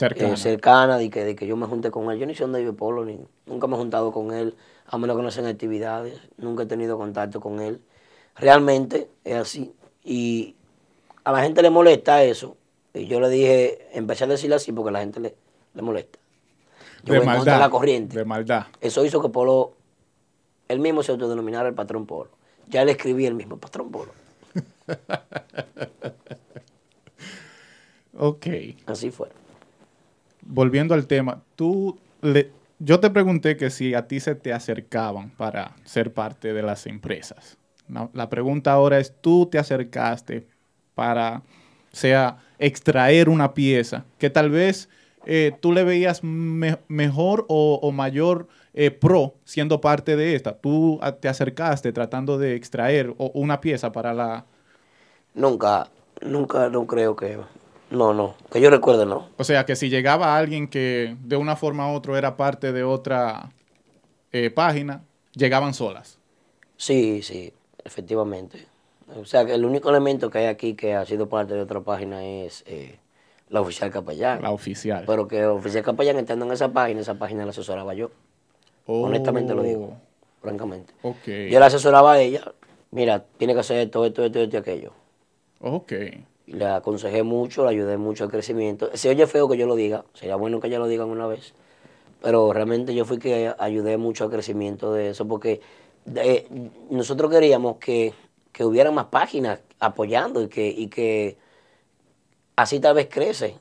S2: eh, cercana, de que, de que yo me junte con él. Yo ni sé dónde vive Polo, ni, nunca me he juntado con él, a menos que no sean actividades. Nunca he tenido contacto con él. Realmente es así. Y a la gente le molesta eso. Y yo le dije, empecé a decirle así porque a la gente le, le molesta. Yo
S1: de
S2: voy contra
S1: maldad.
S2: la corriente.
S1: De maldad.
S2: Eso hizo que Polo, él mismo se autodenominara el patrón Polo. Ya le escribí el mismo patrón Polo.
S1: Ok.
S2: Así fue.
S1: Volviendo al tema, tú le, yo te pregunté que si a ti se te acercaban para ser parte de las empresas. La pregunta ahora es, ¿tú te acercaste para, sea, extraer una pieza que tal vez eh, tú le veías me- mejor o, o mayor eh, pro siendo parte de esta? ¿Tú a- te acercaste tratando de extraer o- una pieza para la...
S2: Nunca, nunca, no creo que... No, no, que yo recuerde, no.
S1: O sea, que si llegaba alguien que de una forma u otra era parte de otra eh, página, llegaban solas.
S2: Sí, sí, efectivamente. O sea, que el único elemento que hay aquí que ha sido parte de otra página es eh, la oficial capellán.
S1: La oficial.
S2: Pero que oficial capellán estando en esa página, esa página la asesoraba yo, honestamente lo digo, francamente.
S1: Oh.
S2: Yo la asesoraba a ella, mira, tiene que hacer esto, esto, esto, esto y aquello.
S1: Ok.
S2: Y le aconsejé mucho, le ayudé mucho al crecimiento. Se oye feo que yo lo diga, sería bueno que ella lo digan una vez, pero realmente yo fui que ayudé mucho al crecimiento de eso, porque de- nosotros queríamos que, que hubiera más páginas apoyando y que, y que así tal vez crece.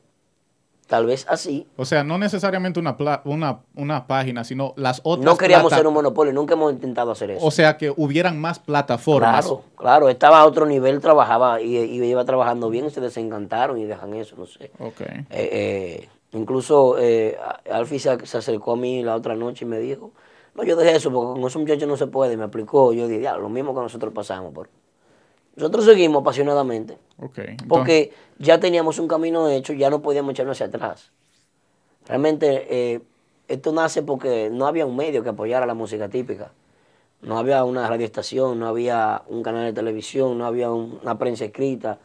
S2: Tal vez así.
S1: O sea, no necesariamente una, una, una página, sino las otras.
S2: No queríamos ser un monopolio, nunca hemos intentado hacer eso.
S1: O sea, que hubieran más plataformas.
S2: Claro, claro, estaba a otro nivel, trabajaba y, y iba trabajando bien, se desencantaron y dejan eso, no sé.
S1: Ok.
S2: Eh, eh, incluso eh, Alfie se, se acercó a mí la otra noche y me dijo, no, yo dejé eso porque con esos muchachos no se puede. Me explicó, yo dije, "Ya, lo mismo que nosotros pasamos. Pero nosotros seguimos apasionadamente
S1: Ok. Entonces-
S2: porque ya teníamos un camino hecho, ya no podíamos echarnos hacia atrás. Realmente eh, esto nace porque no había un medio que apoyara la música típica. No había una radioestación, no había un canal de televisión, no había un- una prensa escrita.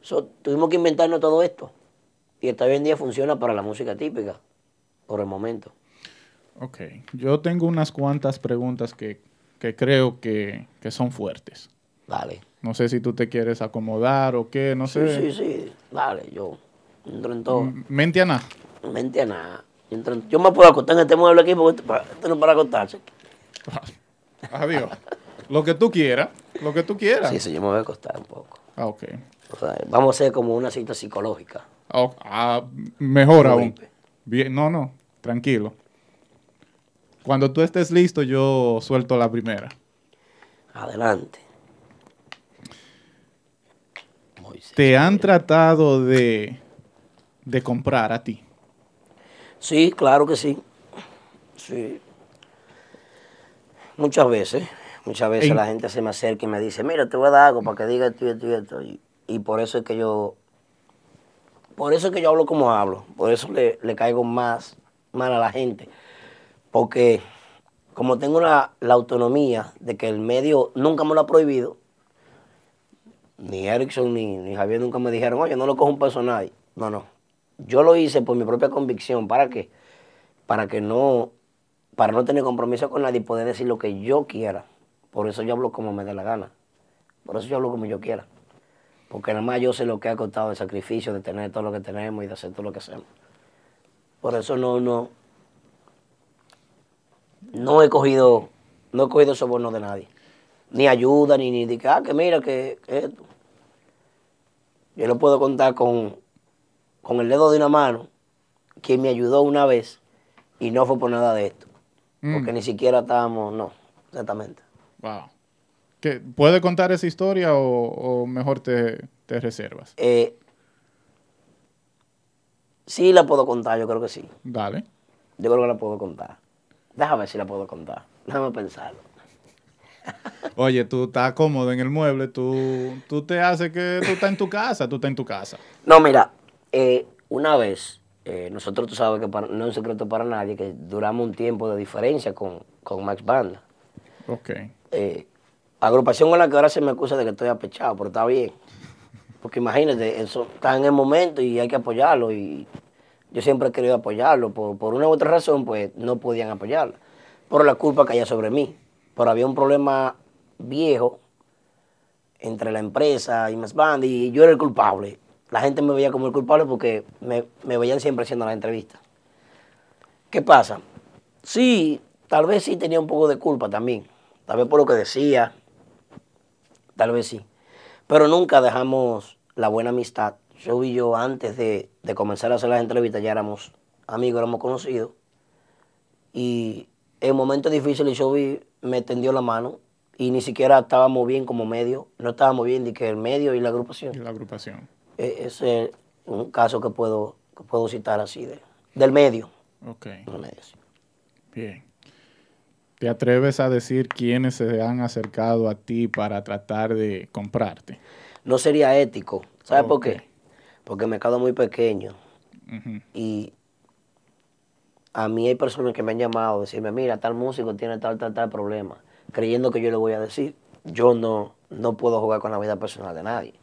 S2: So, tuvimos que inventarnos todo esto. Y hasta hoy en día funciona para la música típica, por el momento.
S1: Ok. Yo tengo unas cuantas preguntas que, que creo que, que son fuertes.
S2: Dale.
S1: No sé si tú te quieres acomodar o qué, no
S2: Sí,
S1: sé.
S2: sí, sí. Dale, yo entro en todo.
S1: Mente a nada.
S2: Mente a nada. Yo me puedo acostar en este mueble aquí porque esto, no es para acostarse.
S1: Adiós. lo que tú quieras. Lo que tú quieras.
S2: Sí, sí, yo me voy a acostar un poco.
S1: Ah, ok.
S2: O sea, vamos a hacer como una cita psicológica.
S1: Ah. Ah, mejor
S2: No
S1: aún. Bien, no, no. Tranquilo. Cuando tú estés listo, yo suelto la primera.
S2: Adelante. Moisés.
S1: ¿Te han tratado de, de comprar a ti?
S2: Sí, claro que sí. Sí. Muchas veces, muchas veces la gente se me acerca y me dice, mira, te voy a dar algo para que diga esto y esto y esto. Y, y por eso es que yo, por eso es que yo hablo como hablo. Por eso le, le caigo más mal a la gente. Porque como tengo la, la autonomía de que el medio nunca me lo ha prohibido, ni Erickson ni, ni Javier nunca me dijeron, oye, no lo cojo un personaje. No, no. Yo lo hice por mi propia convicción. ¿Para qué? Para que no, para no tener compromiso con nadie y poder decir lo que yo quiera. Por eso yo hablo como me dé la gana. Por eso yo hablo como yo quiera. Porque nada más yo sé lo que ha costado el sacrificio de tener todo lo que tenemos y de hacer todo lo que hacemos. Por eso no, no, no he cogido, no he cogido soborno de nadie. Ni ayuda, ni, ni de que, ah, que mira, que, que esto. Yo no puedo contar con, con el dedo de una mano quien me ayudó una vez y no fue por nada de esto.
S1: Mm.
S2: Porque ni siquiera estábamos, no, exactamente.
S1: Wow. ¿Qué, ¿Puede contar esa historia o, o mejor te, te reservas?
S2: Eh, sí la puedo contar, yo creo que sí.
S1: Dale.
S2: Yo creo que la puedo contar. Déjame ver si la puedo contar. Déjame pensarlo.
S1: Oye, tú estás cómodo en el mueble, tú, tú te haces que tú estás en tu casa, tú estás en tu casa.
S2: No, mira, eh, una vez, eh, nosotros tú sabes que para- no es un secreto para nadie que duramos un tiempo de diferencia con, con Max Banda.
S1: Ok.
S2: Eh, agrupación con la que ahora se me acusa de que estoy apechado, pero está bien. Porque imagínate, eso está en el momento y hay que apoyarlo. Y yo siempre he querido apoyarlo. Por, por una u otra razón, pues no podían apoyarlo. Por la culpa caía sobre mí. Pero había un problema viejo entre la empresa y Max Band y yo era el culpable. La gente me veía como el culpable porque me, me veían siempre haciendo las entrevistas. ¿Qué pasa? Sí, tal vez sí tenía un poco de culpa también. Tal vez por lo que decía. Tal vez sí. Pero nunca dejamos la buena amistad. Yo y yo antes de, de comenzar a hacer las entrevistas ya éramos amigos, éramos conocidos. Y en momentos difíciles yo vi, me tendió la mano y ni siquiera estábamos bien como medio. No estábamos bien de que el medio y la
S1: Y
S2: agrupación.
S1: la agrupación.
S2: E- Ese es un caso que puedo, que puedo citar así de, del medio.
S1: Ok.
S2: Del medio, sí.
S1: Bien. ¿Te atreves a decir quiénes se han acercado a ti para tratar de comprarte?
S2: No sería ético. ¿Sabes por qué? Porque el mercado es muy pequeño y a mí hay personas que me han llamado a decirme, mira, tal músico tiene tal, tal, tal problema, creyendo que yo le voy a decir. Yo no, no puedo jugar con la vida personal de nadie.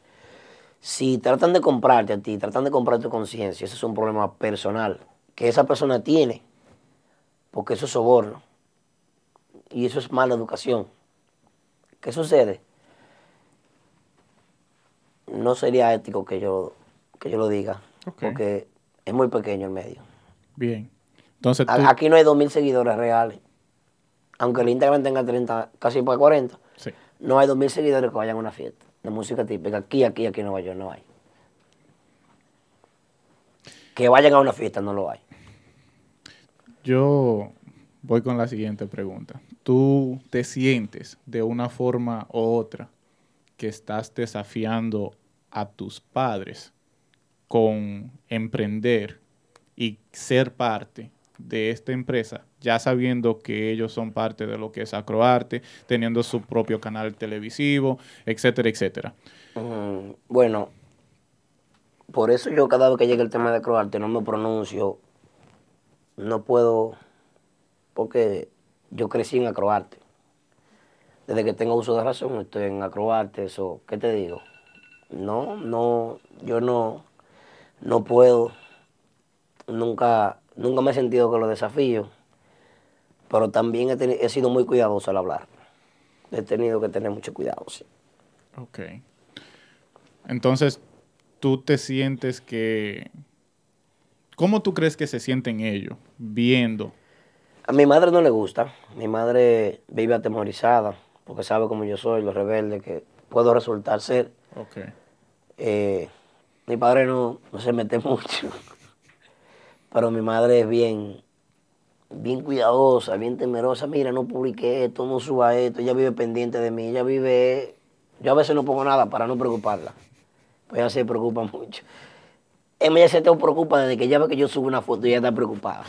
S2: Si tratan de comprarte a ti, tratan de comprar tu conciencia, ese es un problema personal que esa persona tiene, porque eso es soborno y eso es mala educación. ¿Qué sucede? No sería ético que yo, que yo lo diga, porque es muy pequeño el medio.
S1: Bien. Entonces tú...
S2: Aquí no hay 2.000 seguidores reales. Aunque el Instagram tenga 30, casi para 40,
S1: Sí.
S2: no hay 2.000 seguidores que vayan a una fiesta de música típica. Aquí, aquí, aquí en Nueva York no hay. Que vayan a una fiesta no lo hay.
S1: Yo voy con la siguiente pregunta. ¿Tú te sientes de una forma u otra que estás desafiando a tus padres con emprender y ser parte de esta empresa, ya sabiendo que ellos son parte de lo que es Acroarte, teniendo su propio canal televisivo, etcétera, etcétera?
S2: Mm, bueno, por eso yo cada vez que llegue el tema de Croarte no me pronuncio. No puedo, porque yo crecí en Acroarte. Desde que tengo uso de razón estoy en Acroarte, eso, ¿qué te digo? No, no, yo no, no puedo, nunca, nunca me he sentido que lo desafío, pero también he, he sido muy cuidadoso al hablar. He tenido que tener mucho cuidado, sí.
S1: Ok. Entonces, tú te sientes que... ¿Cómo tú crees que se sienten ellos viendo?
S2: A mi madre no le gusta. Mi madre vive atemorizada porque sabe cómo yo soy, lo rebelde que puedo resultar ser.
S1: Ok.
S2: Eh, mi padre no, no se mete mucho, pero mi madre es bien, bien cuidadosa, bien temerosa. Mira, no publique esto, no suba esto. Ella vive pendiente de mí. Ella vive. Yo a veces no pongo nada para no preocuparla. Pues ella se preocupa mucho. Ella se te preocupa desde que ella ve que yo subo una foto y ella está preocupada.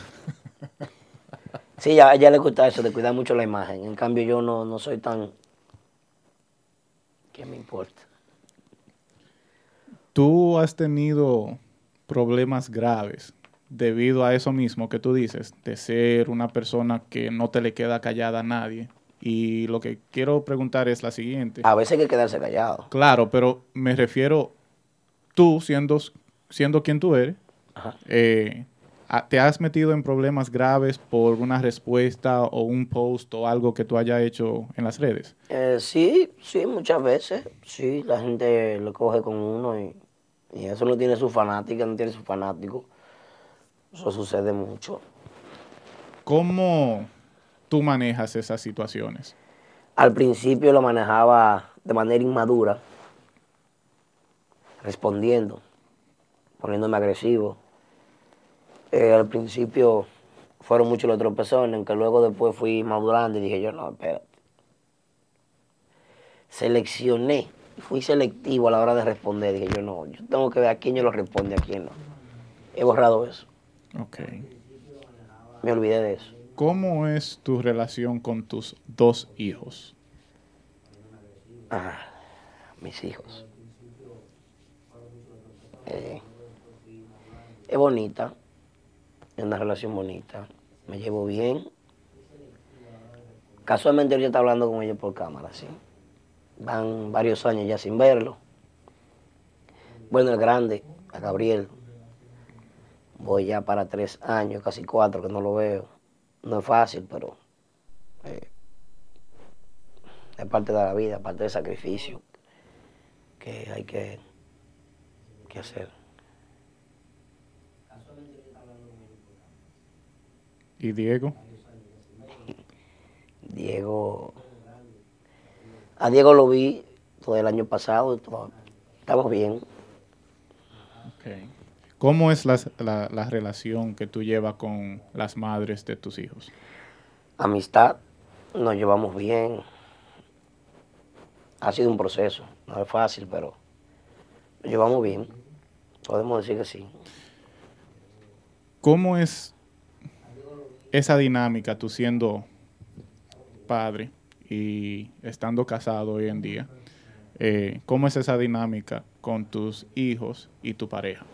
S2: Sí, a ella le gusta eso, de cuidar mucho la imagen. En cambio, yo no, no soy tan... ¿Qué me importa?
S1: ¿Tú has tenido problemas graves debido a eso mismo que tú dices, de ser una persona que no te le queda callada a nadie? Y lo que quiero preguntar es la siguiente.
S2: A veces hay que quedarse callado.
S1: Claro, pero me refiero, tú siendo, siendo quien tú eres, eh, ¿te has metido en problemas graves por una respuesta o un post o algo que tú hayas hecho en las redes?
S2: Eh, sí, sí, muchas veces. Sí, la gente lo coge con uno y, y eso no tiene su fanática, no tiene su fanático. Eso sucede mucho.
S1: ¿Cómo tú manejas esas situaciones?
S2: Al principio lo manejaba de manera inmadura, respondiendo, poniéndome agresivo. Eh, al principio fueron muchos los tropezones, en que luego después fui madurando y dije yo, no, espérate. Seleccioné, fui selectivo a la hora de responder. Dije yo, no, yo tengo que ver a quién yo lo responde, a quién no. He borrado eso,
S1: Ok.
S2: me olvidé de eso.
S1: ¿Cómo es tu relación con tus dos hijos?
S2: Ah, mis hijos. Eh, es bonita, es una relación bonita, me llevo bien. Casualmente yo estaba hablando con ellos por cámara, sí. Van varios años ya sin verlo. Bueno, el grande, a Gabriel, voy ya para tres años, casi cuatro que no lo veo. No es fácil, pero eh, es parte de la vida, parte del sacrificio que hay que, que hacer.
S1: ¿Y Diego?
S2: Diego, a Diego lo vi todo el año pasado, estamos bien.
S1: Ok. ¿Cómo es la, la relación que tú llevas con las madres de tus hijos?
S2: Amistad, nos llevamos bien. Ha sido un proceso, no es fácil, pero nos llevamos bien. Podemos decir que sí.
S1: ¿cómo es esa dinámica tú siendo padre y estando casado hoy en día? Eh, ¿Cómo es esa dinámica con tus hijos y tu pareja?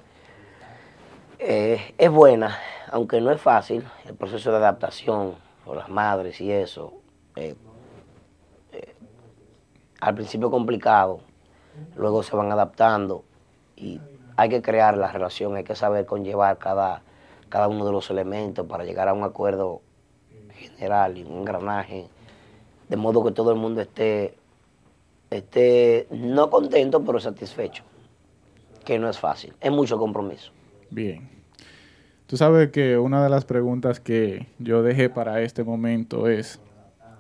S2: Eh, es buena, aunque no es fácil, el proceso de adaptación por las madres y eso. Eh, al principio complicado, luego se van adaptando y hay que crear la relación, hay que saber conllevar cada, cada uno de los elementos para llegar a un acuerdo general y un engranaje, de modo que todo el mundo esté, esté no contento, pero satisfecho, que no es fácil, es mucho compromiso.
S1: Bien. Tú sabes que una de las preguntas que yo dejé para este momento es,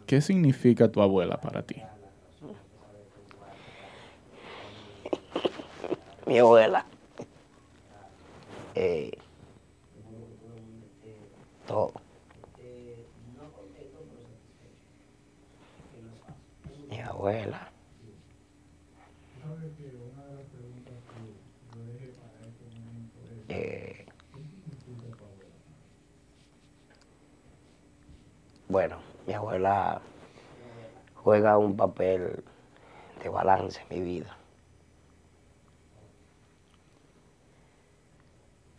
S1: ¿qué significa tu abuela para ti?
S2: Mi abuela. Eh, todo. Mi abuela. Eh, bueno, mi abuela juega un papel de balance en mi vida.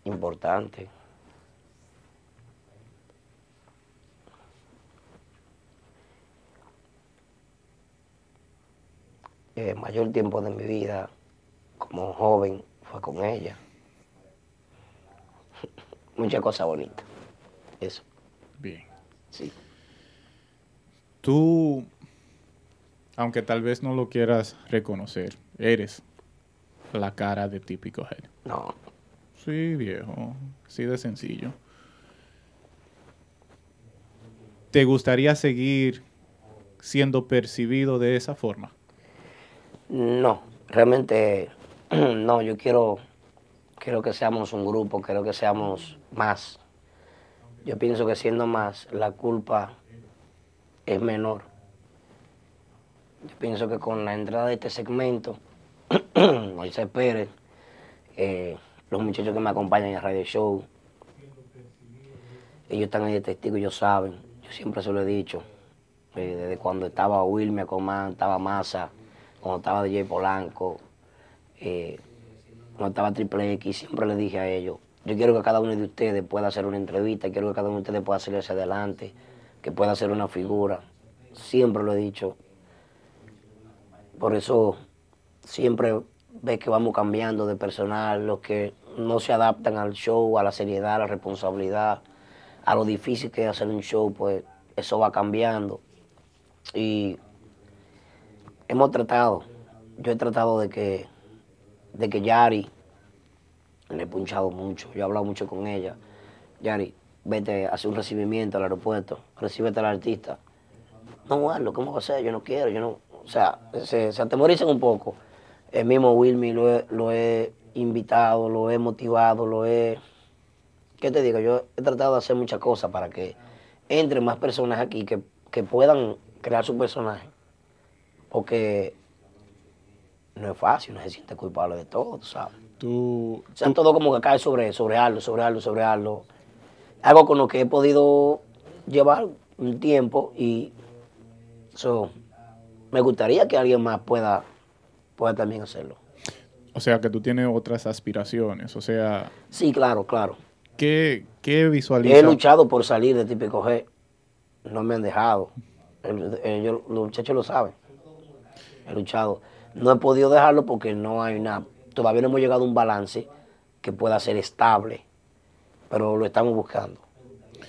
S2: Importante. El mayor tiempo de mi vida como joven fue con ella. Muchas cosas bonitas. Eso.
S1: Bien.
S2: Sí.
S1: Tú, aunque tal vez no lo quieras reconocer, eres la cara de típico head.
S2: No.
S1: Sí, viejo. Sí de sencillo. ¿Te gustaría seguir siendo percibido de esa forma?
S2: No, realmente no, yo quiero, quiero que seamos un grupo, quiero que seamos más. Yo pienso que siendo más, la culpa es menor. Yo pienso que con la entrada de este segmento, Moisés Pérez, eh, los muchachos que me acompañan en el radio show, ellos están ahí de testigo, ellos saben, yo siempre se lo he dicho, eh, desde cuando estaba Wilmer Comán, estaba Massa, cuando estaba DJ Polanco, eh, cuando estaba Triple X, siempre le dije a ellos, yo quiero que cada uno de ustedes pueda hacer una entrevista, quiero que cada uno de ustedes pueda salir hacia adelante, que pueda hacer una figura. Siempre lo he dicho. Por eso siempre ves que vamos cambiando de personal, los que no se adaptan al show, a la seriedad, a la responsabilidad, a lo difícil que es hacer un show, pues eso va cambiando. Y hemos tratado, yo he tratado de que, de que Yari, le he punchado mucho, yo he hablado mucho con ella. Yari, vete, hace un recibimiento al aeropuerto, recíbete al artista. No, bueno, ¿cómo va a ser? Yo no quiero, yo no. O sea, se, se atemorizan un poco. El mismo Wilmy lo he, lo he invitado, lo he motivado, lo he... ¿Qué te digo? Yo he tratado de hacer muchas cosas para que entren más personas aquí que, que puedan crear su personaje. Porque no es fácil, no se siente culpable de todo, sabes.
S1: Tú,
S2: O sea, todo como que cae sobre, sobre algo, sobre algo, sobre algo. Algo con lo que he podido llevar un tiempo y so, me gustaría que alguien más pueda, pueda también hacerlo.
S1: o sea, que tú tienes otras aspiraciones. O sea,
S2: Sí, claro, claro.
S1: ¿qué, qué
S2: He
S1: visualizas?
S2: luchado por salir de típico G. No me han dejado. El- ellos- los muchachos lo saben. He luchado. No he podido dejarlo porque no hay una. Todavía no hemos llegado a un balance que pueda ser estable. Pero lo estamos buscando.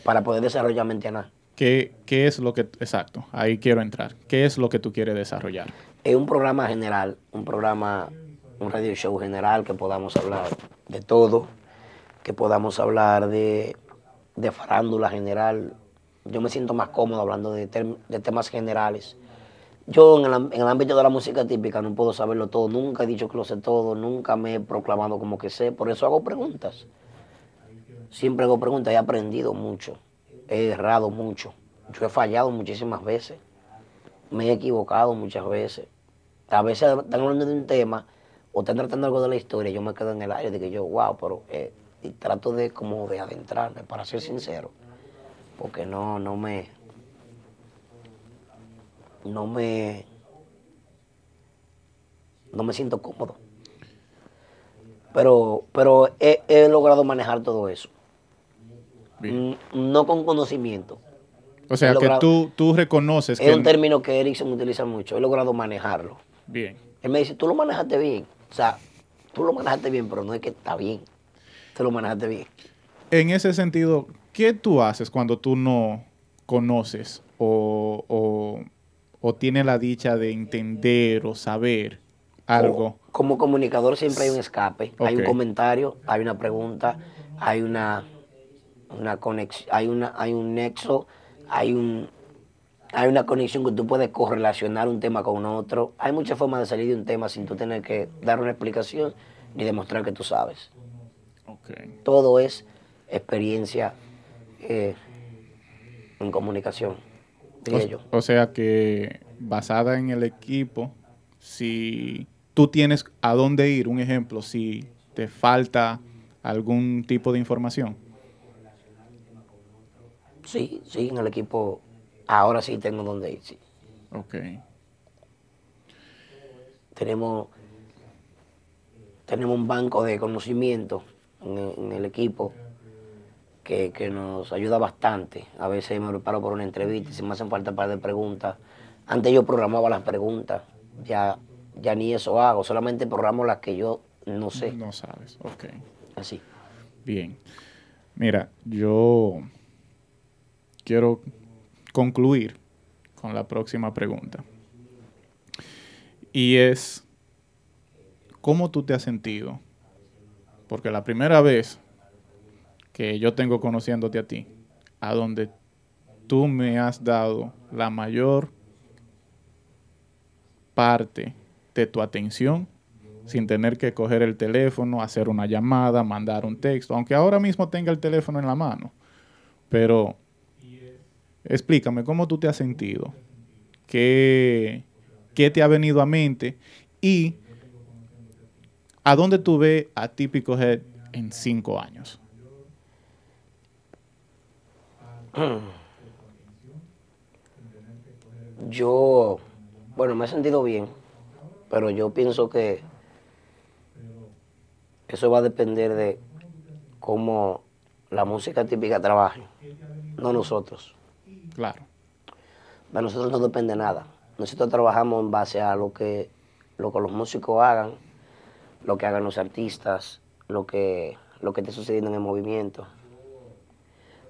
S2: Para poder desarrollar Mentiana.
S1: ¿Qué, ¿Qué es lo que... Exacto, ahí quiero entrar. ¿Qué es lo que tú quieres desarrollar?
S2: Es un programa general, un programa, un radio show general que podamos hablar de todo, que podamos hablar de, de farándula general. Yo me siento más cómodo hablando de, tem- de temas generales. Yo en el, en el ámbito de la música típica no puedo saberlo todo, nunca he dicho que lo sé todo, nunca me he proclamado como que sé, por eso hago preguntas. Siempre hago preguntas, he aprendido mucho, he errado mucho, yo he fallado muchísimas veces me he equivocado muchas veces. A veces están hablando de un tema o están tratando algo de la historia, yo me quedo en el aire de que yo, wow, pero eh, y trato de como de adentrarme, para ser sincero, porque no, no me, no me, no me siento cómodo. Pero, pero he, he logrado manejar todo eso.
S1: Bien.
S2: Mm, No con conocimiento.
S1: O sea, que tú, tú reconoces
S2: Es
S1: que...
S2: un término que Erickson utiliza mucho. He logrado manejarlo.
S1: Bien.
S2: Él me dice, tú lo manejaste bien. O sea, tú lo manejaste bien, pero no es que está bien. Tú lo manejaste bien.
S1: En ese sentido, ¿qué tú haces cuando tú no conoces o, o, o tienes la dicha de entender o saber algo?
S2: O- como comunicador siempre hay un escape. Hay un comentario, hay una pregunta, hay una, una conexión, hay una, hay un nexo, hay un hay una conexión que tú puedes correlacionar un tema con otro. Hay muchas formas de salir de un tema sin tú tener que dar una explicación ni demostrar que tú sabes. Todo es experiencia eh, en comunicación, diría yo.
S1: O, o sea que basada en el equipo, si tú tienes a dónde ir, un ejemplo, si te falta algún tipo de información.
S2: Sí, sí, en el equipo ahora sí tengo donde ir, sí.
S1: Ok.
S2: tenemos, tenemos un banco de conocimiento en el, en el equipo que, que nos ayuda bastante. A veces me preparo por una entrevista y si me hacen falta un par de preguntas. Antes yo programaba las preguntas, ya, ya ni eso hago, solamente programo las que yo no sé.
S1: No sabes. Ok.
S2: Así.
S1: Bien. Mira, yo quiero concluir con la próxima pregunta. Y es, ¿cómo tú te has sentido? Porque la primera vez que yo tengo conociéndote a ti, a donde tú me has dado la mayor parte de tu atención sin tener que coger el teléfono, hacer una llamada, mandar un texto, aunque ahora mismo tenga el teléfono en la mano. Pero explícame cómo tú te has sentido, qué, qué te ha venido a mente y a dónde tú ves a Típico Head en cinco años.
S2: Yo, bueno, me he sentido bien, pero yo pienso que eso va a depender de cómo la música típica trabaje, no nosotros.
S1: Claro.
S2: De nosotros no depende nada. Nosotros trabajamos en base a lo que, lo que los músicos hagan, lo que hagan los artistas, lo que, lo que esté sucediendo en el movimiento.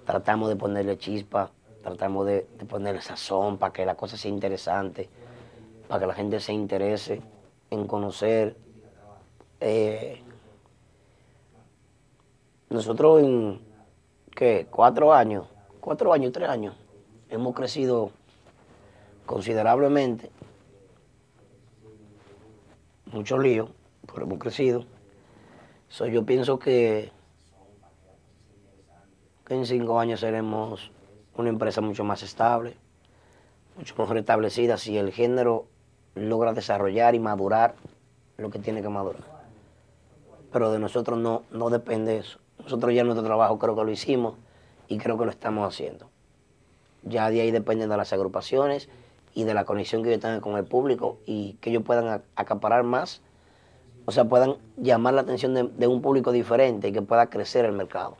S2: Tratamos de ponerle chispa, tratamos de, de ponerle sazón para que la cosa sea interesante, para que la gente se interese en conocer. eh, nosotros en, ¿qué? Cuatro años, cuatro años, tres años, hemos crecido considerablemente. Muchos líos, pero hemos crecido. So, yo pienso que, que en cinco años seremos una empresa mucho más estable, mucho mejor establecida si el género logra desarrollar y madurar lo que tiene que madurar. Pero de nosotros no, no depende eso. Nosotros ya nuestro trabajo creo que lo hicimos y creo que lo estamos haciendo. Ya de ahí dependen de las agrupaciones y de la conexión que ellos tengan con el público y que ellos puedan acaparar más, o sea, puedan llamar la atención de, de un público diferente y que pueda crecer el mercado.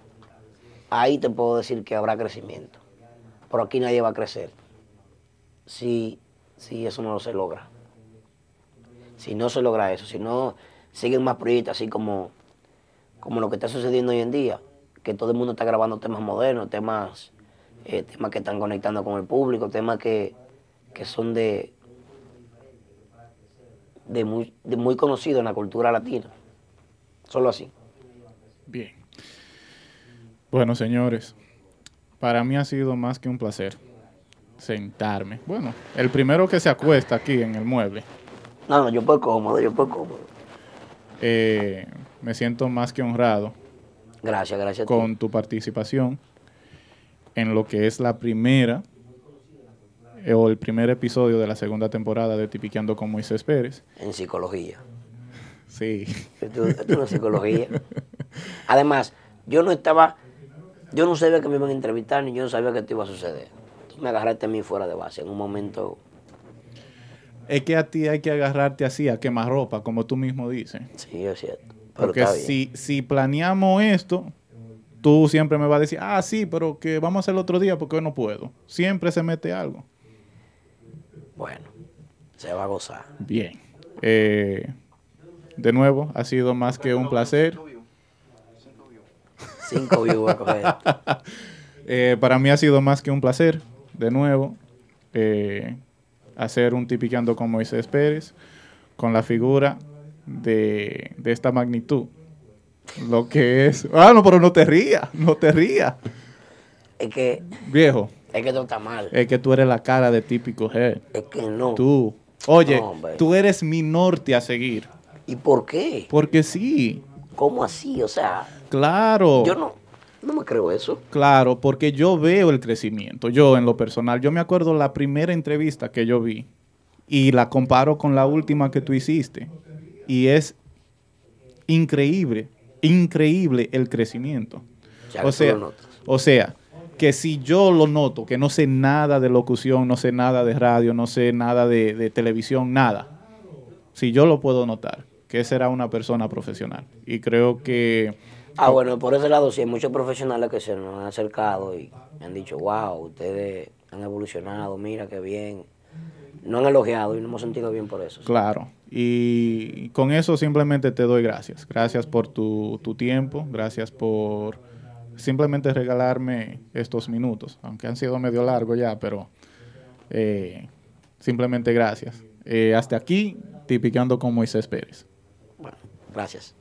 S2: Ahí te puedo decir que habrá crecimiento, pero aquí nadie va a crecer si, si eso no se logra. Si no se logra eso, si no siguen más proyectos así como, como lo que está sucediendo hoy en día, que todo el mundo está grabando temas modernos, temas, eh, temas que están conectando con el público, temas que, que son de, de, muy, de muy conocido en la cultura latina. Solo así.
S1: Bien. Bueno, señores, para mí ha sido más que un placer sentarme. Bueno, el primero que se acuesta aquí en el mueble.
S2: No, no, yo puedo cómodo, yo puedo cómodo.
S1: Eh, me siento más que honrado
S2: Gracias, gracias. a ti.
S1: con tu participación en lo que es la primera eh, o el primer episodio de la segunda temporada de Tipiqueando con Moisés Pérez.
S2: En psicología.
S1: Sí,
S2: Esto, esto no es psicología. Además, yo no estaba, yo no sabía que me iban a entrevistar, ni yo no sabía que esto iba a suceder. Tú me agarraste a mí fuera de base en un momento.
S1: Es que a ti hay que agarrarte así, a quemar ropa, como tú mismo dices.
S2: Sí, es cierto. Pero
S1: Porque
S2: está bien.
S1: si, si planeamos esto, tú siempre me vas a decir, ah, sí, pero que vamos a hacerlo otro día porque hoy no puedo. Siempre se mete algo.
S2: Bueno, se va a gozar.
S1: Bien. Eh, de nuevo, ha sido más que un placer.
S2: Cinco views.
S1: Eh, para mí ha sido más que un placer, de nuevo, eh, hacer un tipiqueando con Moisés Pérez, con la figura de, de esta magnitud. Lo que es... Ah, no, pero no te rías, no te rías.
S2: Es que,
S1: Viejo,
S2: es que esto está mal.
S1: es que tú eres la cara de típico head.
S2: Es que no.
S1: Tú. Oye,
S2: No,
S1: tú eres mi norte a seguir.
S2: ¿Y por qué?
S1: Porque sí,
S2: ¿Cómo así? O sea,
S1: claro.
S2: yo no, no me creo eso.
S1: Claro, porque yo veo el crecimiento. Yo, en lo personal, yo me acuerdo la primera entrevista que yo vi y la comparo con la última que tú hiciste. Y es increíble, increíble el crecimiento.
S2: Ya
S1: O sea, o sea, que si yo lo noto, que no sé nada de locución, no sé nada de radio, no sé nada de, de televisión, nada. Si yo lo puedo notar, que será una persona profesional. Y creo que...
S2: Ah, bueno, por ese lado sí hay muchos profesionales que se nos han acercado y me han dicho, wow, ustedes han evolucionado, mira qué bien. No han elogiado y nos hemos sentido bien por eso.
S1: Claro. Y con eso simplemente te doy gracias. Gracias por tu, tu tiempo, gracias por simplemente regalarme estos minutos, aunque han sido medio largos ya, pero eh, simplemente gracias. Eh, hasta aquí, tipiqueando con Moisés Pérez.
S2: Bueno, gracias.